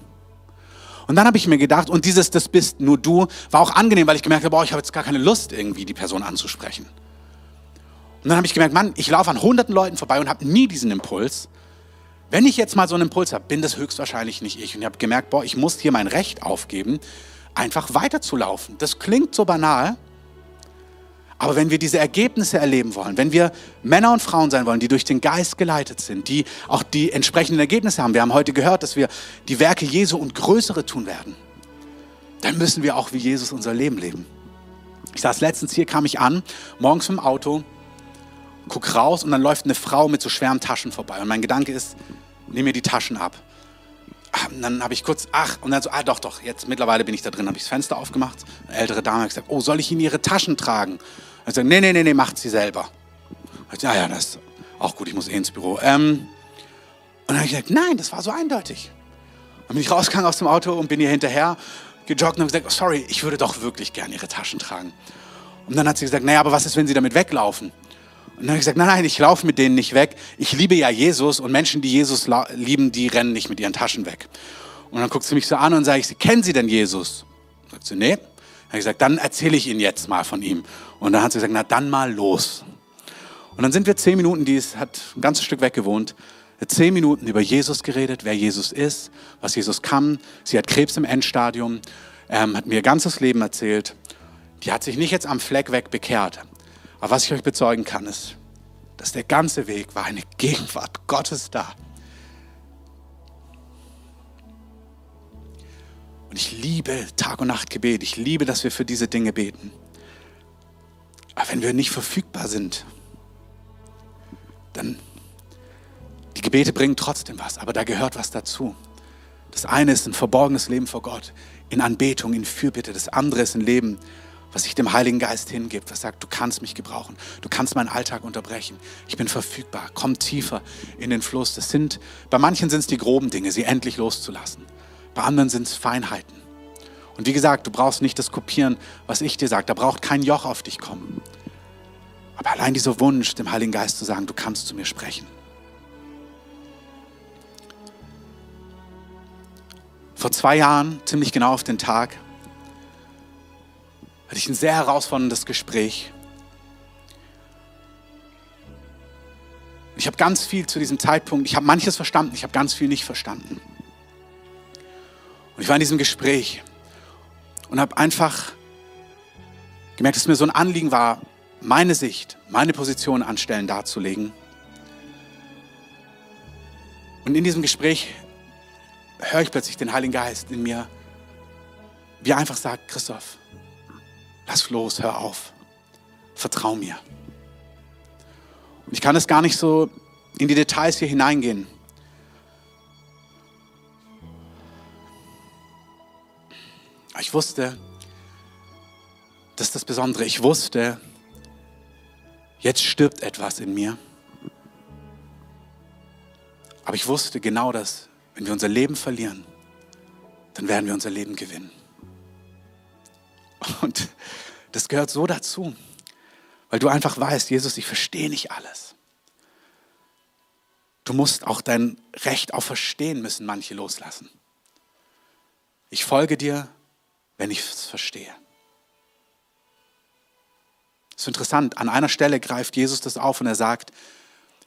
Und dann habe ich mir gedacht, und dieses, das bist nur du, war auch angenehm, weil ich gemerkt habe, boah, ich habe jetzt gar keine Lust, irgendwie die Person anzusprechen. Und dann habe ich gemerkt, Mann, ich laufe an hunderten Leuten vorbei und habe nie diesen Impuls. Wenn ich jetzt mal so einen Impuls habe, bin das höchstwahrscheinlich nicht ich. Und ich habe gemerkt, boah, ich muss hier mein Recht aufgeben, einfach weiterzulaufen. Das klingt so banal, aber wenn wir diese Ergebnisse erleben wollen, wenn wir Männer und Frauen sein wollen, die durch den Geist geleitet sind, die auch die entsprechenden Ergebnisse haben, wir haben heute gehört, dass wir die Werke Jesu und größere tun werden, dann müssen wir auch wie Jesus unser Leben leben. Ich saß letztens hier, kam ich an, morgens im Auto, guck raus und dann läuft eine Frau mit so schweren Taschen vorbei. Und mein Gedanke ist, nimm mir die Taschen ab. Ah, und dann habe ich kurz, ach, und dann so, ah doch, doch, jetzt mittlerweile bin ich da drin, habe ich das Fenster aufgemacht. Eine ältere Dame hat gesagt, oh, soll ich Ihnen Ihre Taschen tragen? Ich sage, nee, nee, nee, nee, macht sie selber. Ich ja, ja, das ist auch gut, ich muss eh ins Büro. Ähm, und dann habe ich gesagt, nein, das war so eindeutig. Dann bin ich rausgegangen aus dem Auto und bin ihr hinterher gejoggt und habe gesagt, oh, sorry, ich würde doch wirklich gerne ihre Taschen tragen. Und dann hat sie gesagt, naja, aber was ist, wenn sie damit weglaufen? Und dann habe ich gesagt, nein, nein, ich laufe mit denen nicht weg. Ich liebe ja Jesus und Menschen, die Jesus lieben, die rennen nicht mit ihren Taschen weg. Und dann guckt sie mich so an und sage ich, kennen Sie denn Jesus? Sagt sie, nee. Dann habe ich gesagt, dann erzähle ich Ihnen jetzt mal von ihm. Und dann hat sie gesagt, na dann mal los. Und dann sind wir zehn Minuten, die ist, hat ein ganzes Stück weg gewohnt, zehn Minuten über Jesus geredet, wer Jesus ist, was Jesus kann. Sie hat Krebs im Endstadium, ähm, hat mir ihr ganzes Leben erzählt. Die hat sich nicht jetzt am Fleck weg bekehrt. Aber was ich euch bezeugen kann, ist, dass der ganze Weg war eine Gegenwart Gottes da. Und ich liebe Tag und Nacht Gebet. Ich liebe, dass wir für diese Dinge beten. Aber wenn wir nicht verfügbar sind, dann die Gebete bringen trotzdem was, aber da gehört was dazu. Das eine ist ein verborgenes Leben vor Gott, in Anbetung, in Fürbitte. Das andere ist ein Leben, was sich dem Heiligen Geist hingibt, was sagt, du kannst mich gebrauchen, du kannst meinen Alltag unterbrechen, ich bin verfügbar, komm tiefer in den Fluss. Das sind, bei manchen sind es die groben Dinge, sie endlich loszulassen. Bei anderen sind es Feinheiten. Und wie gesagt, du brauchst nicht das kopieren, was ich dir sage. Da braucht kein Joch auf dich kommen. Aber allein dieser Wunsch, dem Heiligen Geist zu sagen, du kannst zu mir sprechen. Vor zwei Jahren, ziemlich genau auf den Tag, hatte ich ein sehr herausforderndes Gespräch. Ich habe ganz viel zu diesem Zeitpunkt, ich habe manches verstanden, ich habe ganz viel nicht verstanden. Und ich war in diesem Gespräch und habe einfach gemerkt, dass mir so ein Anliegen war, meine Sicht, meine Position an Stellen darzulegen. Und in diesem Gespräch höre ich plötzlich den Heiligen Geist in mir, wie er einfach sagt, Christoph, lass los, hör auf, vertrau mir. Und ich kann es gar nicht so in die Details hier hineingehen. ich wusste, das ist das Besondere, ich wusste, jetzt stirbt etwas in mir. Aber ich wusste genau das, wenn wir unser Leben verlieren, dann werden wir unser Leben gewinnen. Und das gehört so dazu, weil du einfach weißt, Jesus, ich verstehe nicht alles. Du musst auch dein Recht auf Verstehen müssen manche loslassen. Ich folge dir, wenn ich es verstehe. Das ist interessant. An einer Stelle greift Jesus das auf und er sagt,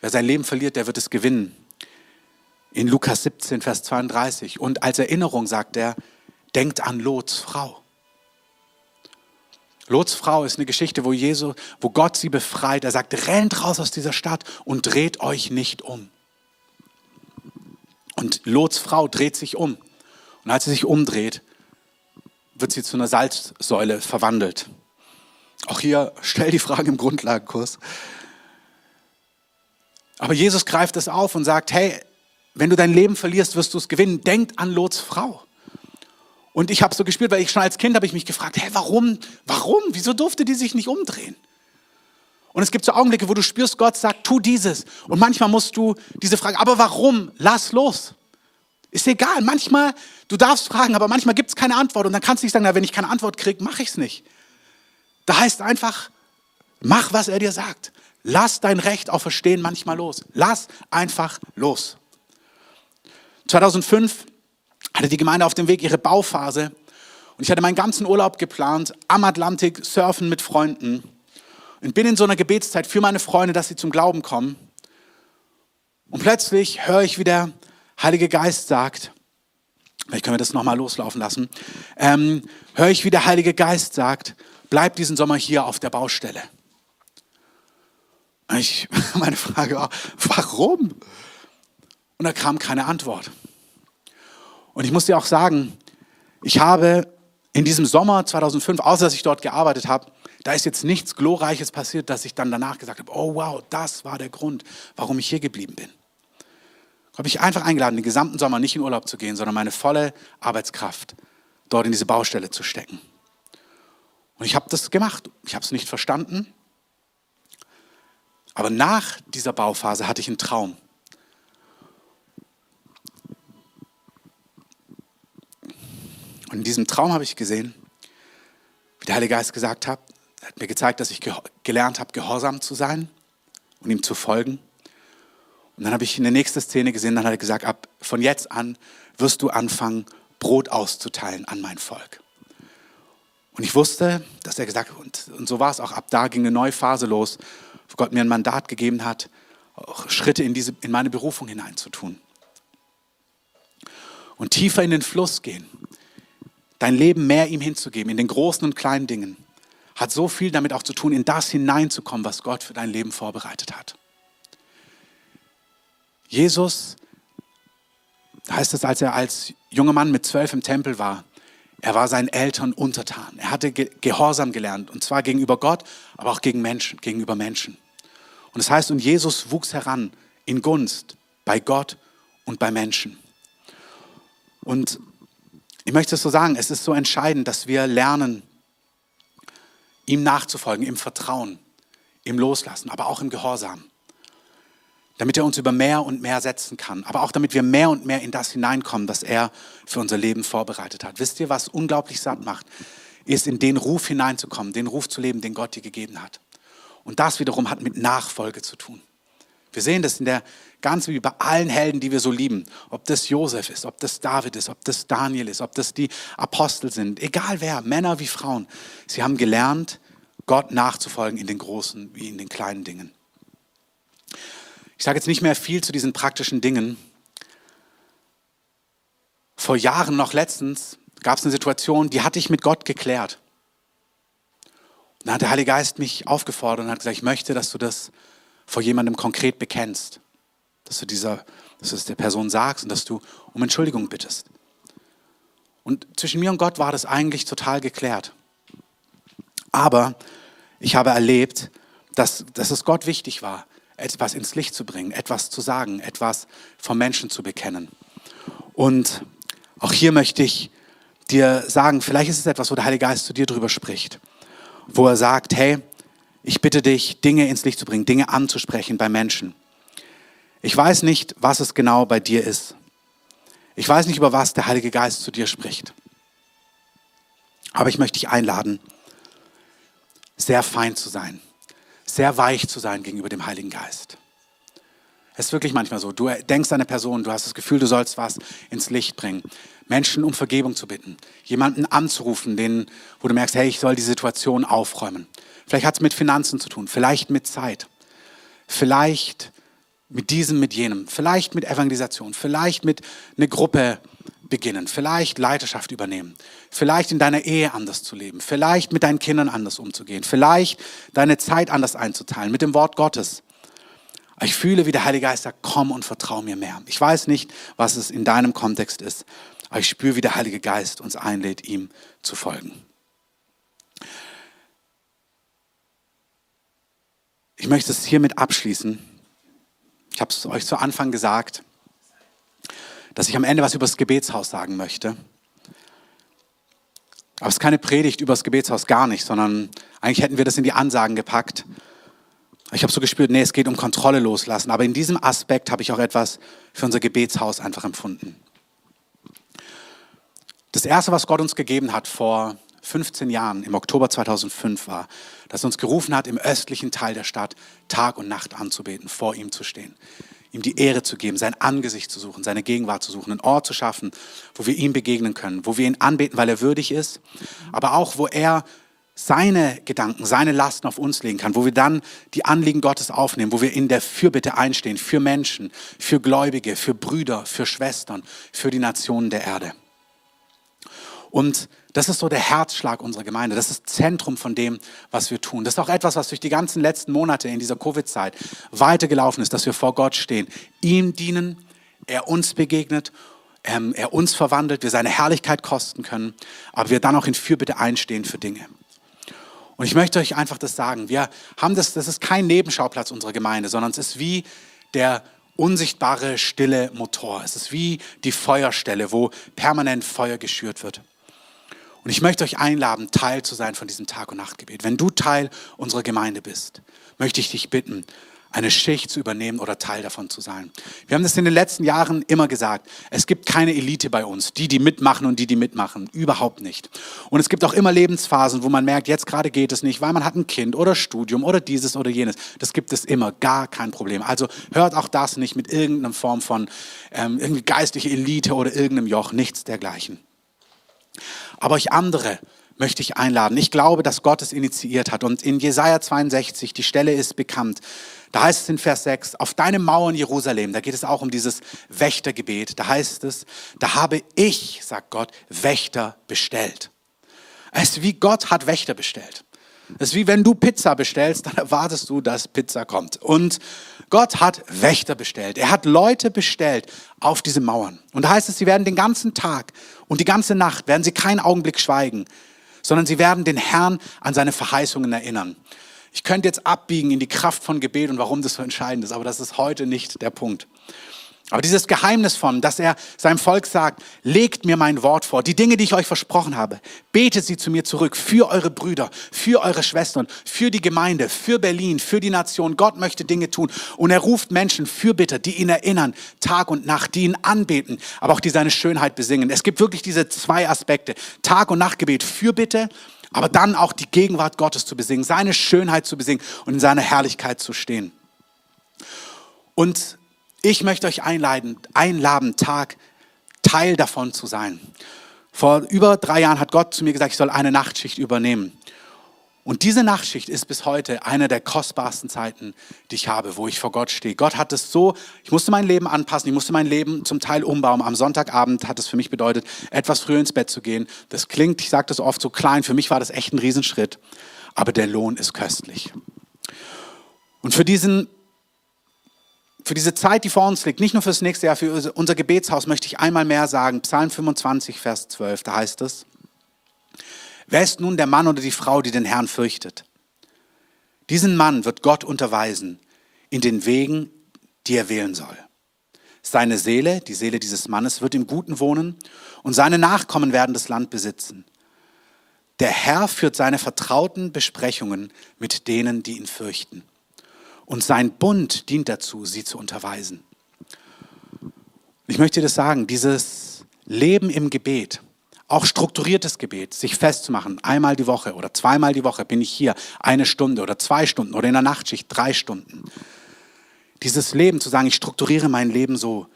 wer sein Leben verliert, der wird es gewinnen. In Lukas 17, Vers 32. Und als Erinnerung sagt er, denkt an Lots Frau. Lots Frau ist eine Geschichte, wo, Jesus, wo Gott sie befreit. Er sagt, rennt raus aus dieser Stadt und dreht euch nicht um. Und Lots Frau dreht sich um. Und als sie sich umdreht, wird sie zu einer Salzsäule verwandelt. Auch hier stell die Frage im Grundlagenkurs. Aber Jesus greift es auf und sagt, hey, wenn du dein Leben verlierst, wirst du es gewinnen. Denkt an Lots Frau. Und ich habe so gespielt, weil ich schon als Kind habe ich mich gefragt, hey, warum, warum, wieso durfte die sich nicht umdrehen? Und es gibt so Augenblicke, wo du spürst, Gott sagt, tu dieses. Und manchmal musst du diese Frage, aber warum? Lass los. Ist egal. Manchmal, du darfst fragen, aber manchmal gibt es keine Antwort. Und dann kannst du nicht sagen, na, wenn ich keine Antwort kriege, mache ich es nicht. Da heißt einfach, mach, was er dir sagt. Lass dein Recht auf Verstehen manchmal los. Lass einfach los. 2005 hatte die Gemeinde auf dem Weg ihre Bauphase und ich hatte meinen ganzen Urlaub geplant, am Atlantik surfen mit Freunden und bin in so einer Gebetszeit für meine Freunde, dass sie zum Glauben kommen. Und plötzlich höre ich, wie der Heilige Geist sagt, vielleicht können wir das nochmal loslaufen lassen, ähm, höre ich, wie der Heilige Geist sagt, bleib diesen Sommer hier auf der Baustelle. Ich, meine Frage war, warum? Und da kam keine Antwort. Und ich muss dir auch sagen, ich habe in diesem Sommer 2005, außer dass ich dort gearbeitet habe, da ist jetzt nichts Glorreiches passiert, dass ich dann danach gesagt habe, oh wow, das war der Grund, warum ich hier geblieben bin. Habe ich einfach eingeladen, den gesamten Sommer nicht in Urlaub zu gehen, sondern meine volle Arbeitskraft dort in diese Baustelle zu stecken. Und ich habe das gemacht. Ich habe es nicht verstanden. Aber nach dieser Bauphase hatte ich einen Traum. Und in diesem Traum habe ich gesehen, wie der Heilige Geist gesagt hat, er hat mir gezeigt, dass ich gelernt habe, gehorsam zu sein und ihm zu folgen. Und dann habe ich in der nächsten Szene gesehen, dann hat er gesagt, ab von jetzt an wirst du anfangen, Brot auszuteilen an mein Volk. Und ich wusste, dass er gesagt hat, und, und so war es auch, ab da ging eine neue Phase los, wo Gott mir ein Mandat gegeben hat, auch Schritte in, diese, in meine Berufung hineinzutun. Und tiefer in den Fluss gehen, dein Leben mehr ihm hinzugeben, in den großen und kleinen Dingen, hat so viel damit auch zu tun, in das hineinzukommen, was Gott für dein Leben vorbereitet hat. Jesus, heißt es, als er als junger Mann mit zwölf im Tempel war, er war seinen Eltern untertan. Er hatte Gehorsam gelernt, und zwar gegenüber Gott, aber auch gegen Menschen, gegenüber Menschen. Und das heißt, und Jesus wuchs heran in Gunst bei Gott und bei Menschen. Und ich möchte es so sagen, es ist so entscheidend, dass wir lernen, ihm nachzufolgen, im Vertrauen, im Loslassen, aber auch im Gehorsam. Damit er uns über mehr und mehr setzen kann, aber auch damit wir mehr und mehr in das hineinkommen, was er für unser Leben vorbereitet hat. Wisst ihr, was unglaublich satt macht, ist in den Ruf hineinzukommen, den Ruf zu leben, den Gott dir gegeben hat. Und das wiederum hat mit Nachfolge zu tun. Wir sehen das in der ganz wie bei allen Helden, die wir so lieben. Ob das Josef ist, ob das David ist, ob das Daniel ist, ob das die Apostel sind. Egal wer, Männer wie Frauen. Sie haben gelernt, Gott nachzufolgen in den großen wie in den kleinen Dingen. Ich sage jetzt nicht mehr viel zu diesen praktischen Dingen. Vor Jahren, noch letztens, gab es eine Situation, die hatte ich mit Gott geklärt. Und dann hat der Heilige Geist mich aufgefordert und hat gesagt, ich möchte, dass du das vor jemandem konkret bekennst. Dass du, dieser, dass du es der Person sagst und dass du um Entschuldigung bittest. Und zwischen mir und Gott war das eigentlich total geklärt. Aber ich habe erlebt, dass, dass es Gott wichtig war, etwas ins Licht zu bringen, etwas zu sagen, etwas vom Menschen zu bekennen. Und auch hier möchte ich dir sagen, vielleicht ist es etwas, wo der Heilige Geist zu dir drüber spricht, wo er sagt, hey, ich bitte dich, Dinge ins Licht zu bringen, Dinge anzusprechen bei Menschen. Ich weiß nicht, was es genau bei dir ist. Ich weiß nicht, über was der Heilige Geist zu dir spricht. Aber ich möchte dich einladen, sehr fein zu sein, sehr weich zu sein gegenüber dem Heiligen Geist. Es ist wirklich manchmal so. Du denkst an eine Person, du hast das Gefühl, du sollst was ins Licht bringen. Menschen um Vergebung zu bitten, jemanden anzurufen, den, wo du merkst, hey, ich soll die Situation aufräumen. Vielleicht hat es mit Finanzen zu tun, vielleicht mit Zeit, vielleicht mit diesem, mit jenem, vielleicht mit Evangelisation, vielleicht mit einer Gruppe beginnen, vielleicht Leiterschaft übernehmen, vielleicht in deiner Ehe anders zu leben, vielleicht mit deinen Kindern anders umzugehen, vielleicht deine Zeit anders einzuteilen, mit dem Wort Gottes. Ich fühle, wie der Heilige Geist sagt, komm und vertrau mir mehr. Ich weiß nicht, was es in deinem Kontext ist, aber ich spüre, wie der Heilige Geist uns einlädt, ihm zu folgen. Ich möchte es hiermit abschließen. Ich habe es euch zu Anfang gesagt dass ich am Ende was über das Gebetshaus sagen möchte. Aber es ist keine Predigt über das Gebetshaus, gar nicht, sondern eigentlich hätten wir das in die Ansagen gepackt. Ich habe so gespürt, nee, es geht um Kontrolle loslassen. Aber in diesem Aspekt habe ich auch etwas für unser Gebetshaus einfach empfunden. Das Erste, was Gott uns gegeben hat vor 15 Jahren, im Oktober 2005, war, dass er uns gerufen hat, im östlichen Teil der Stadt Tag und Nacht anzubeten, vor ihm zu stehen ihm die Ehre zu geben, sein Angesicht zu suchen, seine Gegenwart zu suchen, einen Ort zu schaffen, wo wir ihm begegnen können, wo wir ihn anbeten, weil er würdig ist, aber auch wo er seine Gedanken, seine Lasten auf uns legen kann, wo wir dann die Anliegen Gottes aufnehmen, wo wir in der Fürbitte einstehen für Menschen, für Gläubige, für Brüder, für Schwestern, für die Nationen der Erde. Und das ist so der Herzschlag unserer Gemeinde. Das ist Zentrum von dem, was wir tun. Das ist auch etwas, was durch die ganzen letzten Monate in dieser Covid-Zeit weitergelaufen ist, dass wir vor Gott stehen, ihm dienen, er uns begegnet, ähm, er uns verwandelt, wir seine Herrlichkeit kosten können, aber wir dann auch in Fürbitte einstehen für Dinge. Und ich möchte euch einfach das sagen. Wir haben das, das ist kein Nebenschauplatz unserer Gemeinde, sondern es ist wie der unsichtbare, stille Motor. Es ist wie die Feuerstelle, wo permanent Feuer geschürt wird. Und ich möchte euch einladen, Teil zu sein von diesem Tag- und Nachtgebet. Wenn du Teil unserer Gemeinde bist, möchte ich dich bitten, eine Schicht zu übernehmen oder Teil davon zu sein. Wir haben das in den letzten Jahren immer gesagt. Es gibt keine Elite bei uns, die, die mitmachen und die, die mitmachen. Überhaupt nicht. Und es gibt auch immer Lebensphasen, wo man merkt, jetzt gerade geht es nicht, weil man hat ein Kind oder Studium oder dieses oder jenes. Das gibt es immer, gar kein Problem. Also hört auch das nicht mit irgendeiner Form von ähm, irgendwie geistliche Elite oder irgendeinem Joch, nichts dergleichen. Aber euch andere möchte ich einladen. Ich glaube, dass Gott es initiiert hat. Und in Jesaja 62, die Stelle ist bekannt. Da heißt es in Vers 6, auf deine Mauern Jerusalem, da geht es auch um dieses Wächtergebet. Da heißt es, da habe ich, sagt Gott, Wächter bestellt. Es ist wie Gott hat Wächter bestellt. Es ist wie wenn du Pizza bestellst, dann erwartest du, dass Pizza kommt. Und Gott hat Wächter bestellt. Er hat Leute bestellt auf diese Mauern. Und da heißt es, sie werden den ganzen Tag und die ganze Nacht, werden sie keinen Augenblick schweigen, sondern sie werden den Herrn an seine Verheißungen erinnern. Ich könnte jetzt abbiegen in die Kraft von Gebet und warum das so entscheidend ist, aber das ist heute nicht der Punkt. Aber dieses Geheimnis von, dass er seinem Volk sagt, legt mir mein Wort vor, die Dinge, die ich euch versprochen habe, betet sie zu mir zurück, für eure Brüder, für eure Schwestern, für die Gemeinde, für Berlin, für die Nation. Gott möchte Dinge tun und er ruft Menschen für Bitte, die ihn erinnern, Tag und Nacht, die ihn anbeten, aber auch die seine Schönheit besingen. Es gibt wirklich diese zwei Aspekte, Tag und Nachtgebet für Bitte, aber dann auch die Gegenwart Gottes zu besingen, seine Schönheit zu besingen und in seiner Herrlichkeit zu stehen. Und ich möchte euch einladen, einladen, Tag Teil davon zu sein. Vor über drei Jahren hat Gott zu mir gesagt, ich soll eine Nachtschicht übernehmen. Und diese Nachtschicht ist bis heute eine der kostbarsten Zeiten, die ich habe, wo ich vor Gott stehe. Gott hat es so, ich musste mein Leben anpassen, ich musste mein Leben zum Teil umbauen. Am Sonntagabend hat es für mich bedeutet, etwas früher ins Bett zu gehen. Das klingt, ich sage das oft so klein, für mich war das echt ein Riesenschritt, aber der Lohn ist köstlich. Und für diesen für diese Zeit, die vor uns liegt, nicht nur fürs nächste Jahr, für unser Gebetshaus möchte ich einmal mehr sagen. Psalm 25, Vers 12, da heißt es, wer ist nun der Mann oder die Frau, die den Herrn fürchtet? Diesen Mann wird Gott unterweisen in den Wegen, die er wählen soll. Seine Seele, die Seele dieses Mannes, wird im Guten wohnen und seine Nachkommen werden das Land besitzen. Der Herr führt seine vertrauten Besprechungen mit denen, die ihn fürchten. Und sein Bund dient dazu, sie zu unterweisen. Ich möchte dir das sagen, dieses Leben im Gebet, auch strukturiertes Gebet, sich festzumachen, einmal die Woche oder zweimal die Woche bin ich hier, eine Stunde oder zwei Stunden oder in der Nachtschicht drei Stunden. Dieses Leben zu sagen, ich strukturiere mein Leben so,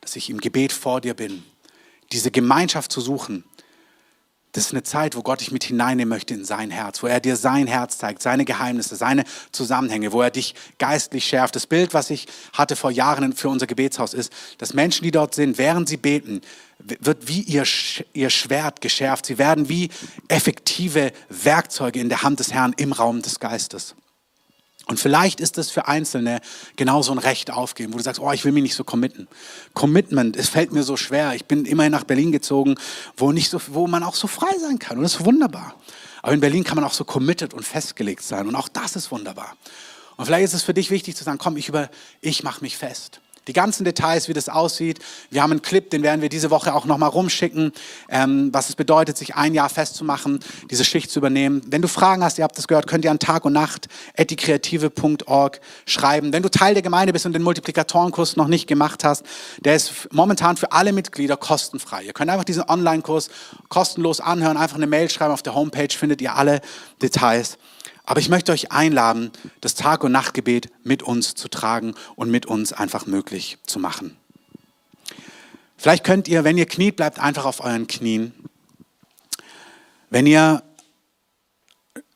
dass ich im Gebet vor dir bin, diese Gemeinschaft zu suchen, das ist eine Zeit, wo Gott dich mit hineinnehmen möchte in sein Herz, wo er dir sein Herz zeigt, seine Geheimnisse, seine Zusammenhänge, wo er dich geistlich schärft. Das Bild, was ich hatte vor Jahren für unser Gebetshaus, ist, dass Menschen, die dort sind, während sie beten, wird wie ihr, ihr Schwert geschärft. Sie werden wie effektive Werkzeuge in der Hand des Herrn im Raum des Geistes. Und vielleicht ist es für Einzelne genauso ein Recht aufgeben, wo du sagst, oh, ich will mich nicht so committen. Commitment, es fällt mir so schwer. Ich bin immerhin nach Berlin gezogen, wo, nicht so, wo man auch so frei sein kann. Und das ist wunderbar. Aber in Berlin kann man auch so committed und festgelegt sein. Und auch das ist wunderbar. Und vielleicht ist es für dich wichtig zu sagen, komm, ich, über, ich mache mich fest. Die ganzen Details, wie das aussieht. Wir haben einen Clip, den werden wir diese Woche auch nochmal rumschicken, ähm, was es bedeutet, sich ein Jahr festzumachen, diese Schicht zu übernehmen. Wenn du Fragen hast, ihr habt das gehört, könnt ihr an Tag und Nacht etikreative.org schreiben. Wenn du Teil der Gemeinde bist und den Multiplikatorenkurs noch nicht gemacht hast, der ist momentan für alle Mitglieder kostenfrei. Ihr könnt einfach diesen Online-Kurs kostenlos anhören, einfach eine Mail schreiben. Auf der Homepage findet ihr alle Details. Aber ich möchte euch einladen, das Tag- und Nachtgebet mit uns zu tragen und mit uns einfach möglich zu machen. Vielleicht könnt ihr, wenn ihr kniet, bleibt einfach auf euren Knien. Wenn ihr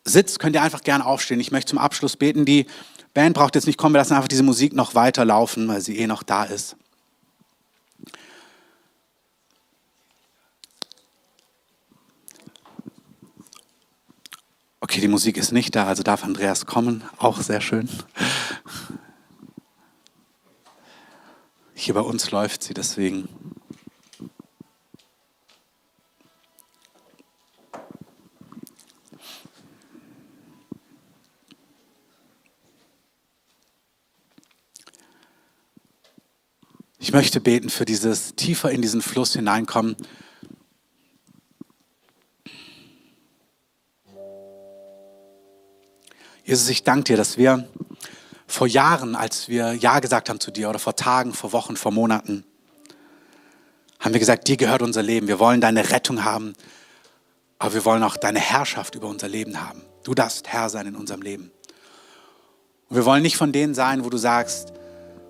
sitzt, könnt ihr einfach gerne aufstehen. Ich möchte zum Abschluss beten. Die Band braucht jetzt nicht kommen, wir lassen einfach diese Musik noch weiter laufen, weil sie eh noch da ist. Okay, die Musik ist nicht da, also darf Andreas kommen. Auch sehr schön. Hier bei uns läuft sie deswegen. Ich möchte beten für dieses tiefer in diesen Fluss hineinkommen. Jesus, ich danke dir, dass wir vor Jahren, als wir Ja gesagt haben zu dir, oder vor Tagen, vor Wochen, vor Monaten, haben wir gesagt, dir gehört unser Leben. Wir wollen deine Rettung haben, aber wir wollen auch deine Herrschaft über unser Leben haben. Du darfst Herr sein in unserem Leben. Und wir wollen nicht von denen sein, wo du sagst,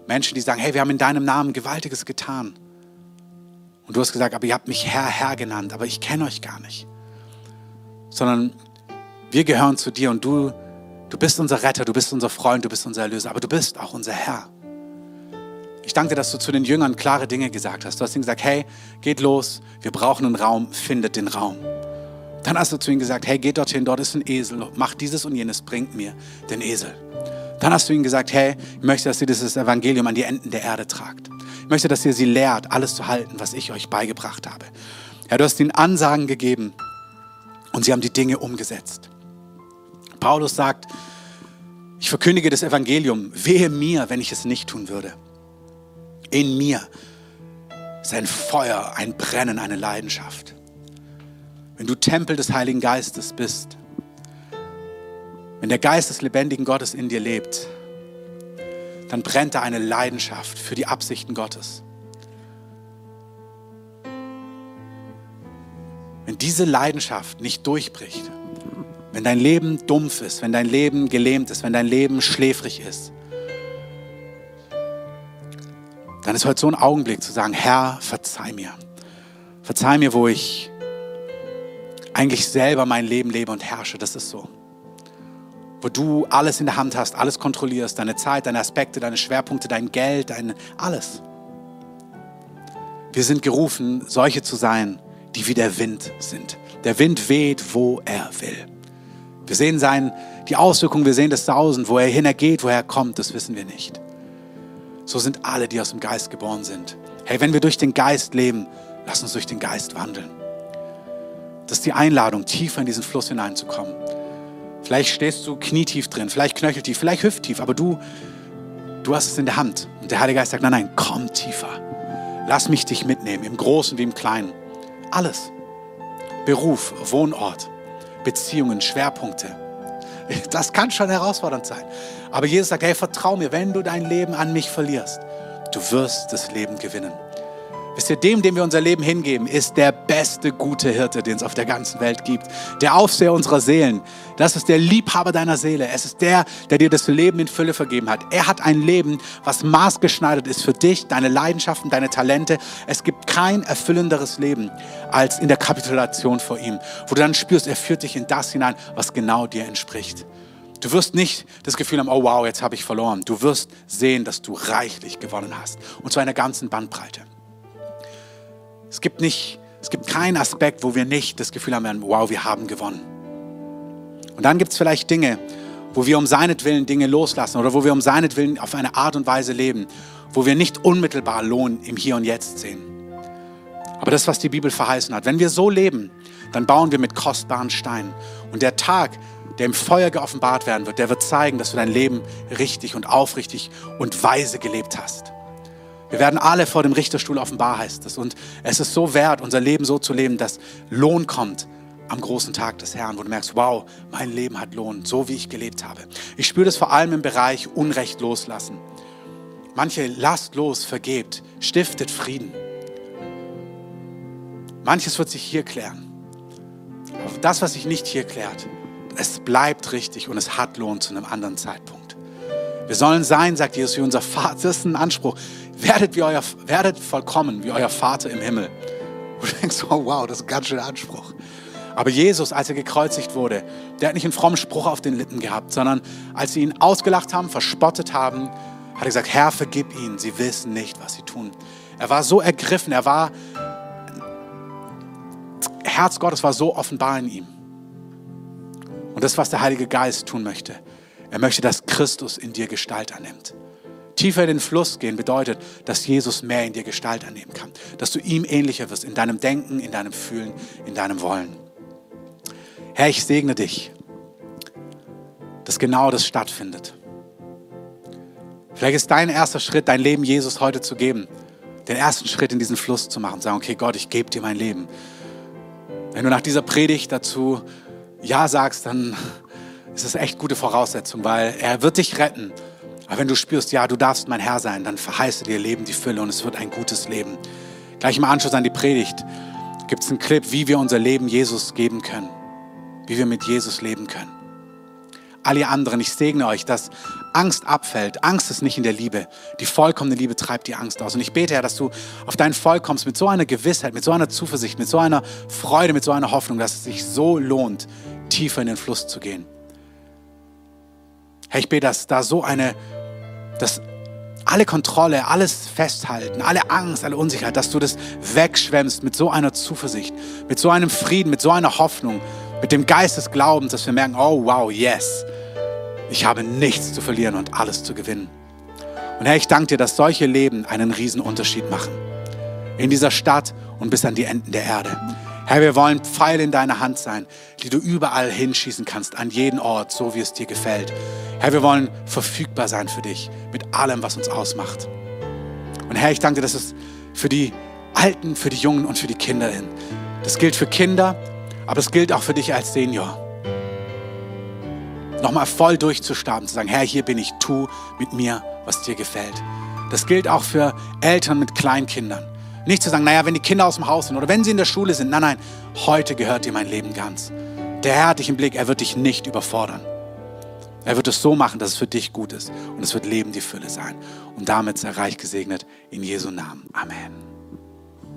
Menschen, die sagen, hey, wir haben in deinem Namen Gewaltiges getan. Und du hast gesagt, aber ihr habt mich Herr, Herr genannt, aber ich kenne euch gar nicht. Sondern wir gehören zu dir und du Du bist unser Retter, du bist unser Freund, du bist unser Erlöser, aber du bist auch unser Herr. Ich danke dir, dass du zu den Jüngern klare Dinge gesagt hast. Du hast ihnen gesagt, hey, geht los, wir brauchen einen Raum, findet den Raum. Dann hast du zu ihnen gesagt, hey, geht dorthin, dort ist ein Esel, macht dieses und jenes, bringt mir den Esel. Dann hast du ihnen gesagt, hey, ich möchte, dass ihr dieses Evangelium an die Enden der Erde tragt. Ich möchte, dass ihr sie lehrt, alles zu halten, was ich euch beigebracht habe. Ja, du hast ihnen Ansagen gegeben und sie haben die Dinge umgesetzt. Paulus sagt, ich verkündige das Evangelium, wehe mir, wenn ich es nicht tun würde. In mir ist ein Feuer, ein Brennen, eine Leidenschaft. Wenn du Tempel des Heiligen Geistes bist, wenn der Geist des lebendigen Gottes in dir lebt, dann brennt da eine Leidenschaft für die Absichten Gottes. Wenn diese Leidenschaft nicht durchbricht, wenn dein Leben dumpf ist, wenn dein Leben gelähmt ist, wenn dein Leben schläfrig ist, dann ist heute so ein Augenblick zu sagen, Herr, verzeih mir. Verzeih mir, wo ich eigentlich selber mein Leben lebe und herrsche. Das ist so. Wo du alles in der Hand hast, alles kontrollierst, deine Zeit, deine Aspekte, deine Schwerpunkte, dein Geld, dein alles. Wir sind gerufen, solche zu sein, die wie der Wind sind. Der Wind weht, wo er will. Wir sehen sein, die Auswirkungen, wir sehen das Sausen, wo er hingeht, woher er kommt, das wissen wir nicht. So sind alle, die aus dem Geist geboren sind. Hey, wenn wir durch den Geist leben, lass uns durch den Geist wandeln. Das ist die Einladung, tiefer in diesen Fluss hineinzukommen. Vielleicht stehst du knietief drin, vielleicht knöcheltief, vielleicht hüfttief, aber du, du hast es in der Hand. Und der Heilige Geist sagt, nein, nein, komm tiefer. Lass mich dich mitnehmen, im Großen wie im Kleinen. Alles. Beruf, Wohnort, Beziehungen, Schwerpunkte. Das kann schon herausfordernd sein. Aber Jesus sagt, hey, vertrau mir, wenn du dein Leben an mich verlierst, du wirst das Leben gewinnen. Wisst ihr, dem, dem wir unser Leben hingeben, ist der beste gute Hirte, den es auf der ganzen Welt gibt. Der Aufseher unserer Seelen. Das ist der Liebhaber deiner Seele. Es ist der, der dir das Leben in Fülle vergeben hat. Er hat ein Leben, was maßgeschneidert ist für dich, deine Leidenschaften, deine Talente. Es gibt kein erfüllenderes Leben als in der Kapitulation vor ihm, wo du dann spürst, er führt dich in das hinein, was genau dir entspricht. Du wirst nicht das Gefühl haben, oh wow, jetzt habe ich verloren. Du wirst sehen, dass du reichlich gewonnen hast. Und zu einer ganzen Bandbreite. Es gibt nicht, es gibt keinen Aspekt, wo wir nicht das Gefühl haben, wow, wir haben gewonnen. Und dann gibt es vielleicht Dinge, wo wir um seinetwillen Dinge loslassen oder wo wir um seinetwillen auf eine Art und Weise leben, wo wir nicht unmittelbar Lohn im Hier und Jetzt sehen. Aber das, was die Bibel verheißen hat, wenn wir so leben, dann bauen wir mit kostbaren Steinen. Und der Tag, der im Feuer geoffenbart werden wird, der wird zeigen, dass du dein Leben richtig und aufrichtig und weise gelebt hast. Wir werden alle vor dem Richterstuhl offenbar, heißt es. Und es ist so wert, unser Leben so zu leben, dass Lohn kommt am großen Tag des Herrn, wo du merkst, wow, mein Leben hat Lohn, so wie ich gelebt habe. Ich spüre das vor allem im Bereich Unrecht loslassen. Manche lasst los, vergebt, stiftet Frieden. Manches wird sich hier klären. Aber das, was sich nicht hier klärt, es bleibt richtig und es hat Lohn zu einem anderen Zeitpunkt. Wir sollen sein, sagt Jesus, wie unser Vater. Das ist ein Anspruch. Werdet, wie euer, werdet vollkommen wie euer Vater im Himmel. Und du denkst, oh wow, das ist ein ganz schöner Anspruch. Aber Jesus, als er gekreuzigt wurde, der hat nicht einen frommen Spruch auf den Lippen gehabt, sondern als sie ihn ausgelacht haben, verspottet haben, hat er gesagt, Herr, vergib ihnen, sie wissen nicht, was sie tun. Er war so ergriffen, er war, Herz Gottes war so offenbar in ihm. Und das, was der Heilige Geist tun möchte, er möchte, dass Christus in dir Gestalt annimmt. Tiefer in den Fluss gehen bedeutet, dass Jesus mehr in dir Gestalt annehmen kann. Dass du ihm ähnlicher wirst in deinem Denken, in deinem Fühlen, in deinem Wollen. Herr, ich segne dich, dass genau das stattfindet. Vielleicht ist dein erster Schritt, dein Leben Jesus heute zu geben. Den ersten Schritt in diesen Fluss zu machen. Sagen, okay, Gott, ich gebe dir mein Leben. Wenn du nach dieser Predigt dazu Ja sagst, dann ist es echt gute Voraussetzung, weil er wird dich retten aber wenn du spürst, ja, du darfst mein Herr sein, dann verheiße dir Leben die Fülle und es wird ein gutes Leben. Gleich im Anschluss an die Predigt gibt es einen Clip, wie wir unser Leben Jesus geben können. Wie wir mit Jesus leben können. All ihr anderen, ich segne euch, dass Angst abfällt. Angst ist nicht in der Liebe. Die vollkommene Liebe treibt die Angst aus. Und ich bete, Herr, dass du auf dein Volk kommst mit so einer Gewissheit, mit so einer Zuversicht, mit so einer Freude, mit so einer Hoffnung, dass es sich so lohnt, tiefer in den Fluss zu gehen. Herr, ich bete, dass da so eine dass alle Kontrolle, alles Festhalten, alle Angst, alle Unsicherheit, dass du das wegschwemmst mit so einer Zuversicht, mit so einem Frieden, mit so einer Hoffnung, mit dem Geist des Glaubens, dass wir merken, oh wow, yes, ich habe nichts zu verlieren und alles zu gewinnen. Und Herr, ich danke dir, dass solche Leben einen Unterschied machen. In dieser Stadt und bis an die Enden der Erde. Herr, wir wollen Pfeile in deiner Hand sein, die du überall hinschießen kannst, an jeden Ort, so wie es dir gefällt. Herr, wir wollen verfügbar sein für dich, mit allem, was uns ausmacht. Und Herr, ich danke dir, dass es für die Alten, für die Jungen und für die Kinder hin. Das gilt für Kinder, aber es gilt auch für dich als Senior. Nochmal voll durchzustarten, zu sagen, Herr, hier bin ich, tu mit mir, was dir gefällt. Das gilt auch für Eltern mit Kleinkindern. Nicht zu sagen, naja, wenn die Kinder aus dem Haus sind oder wenn sie in der Schule sind. Nein, nein, heute gehört dir mein Leben ganz. Der Herr hat dich im Blick, er wird dich nicht überfordern. Er wird es so machen, dass es für dich gut ist und es wird Leben die Fülle sein. Und damit sei reich gesegnet in Jesu Namen. Amen.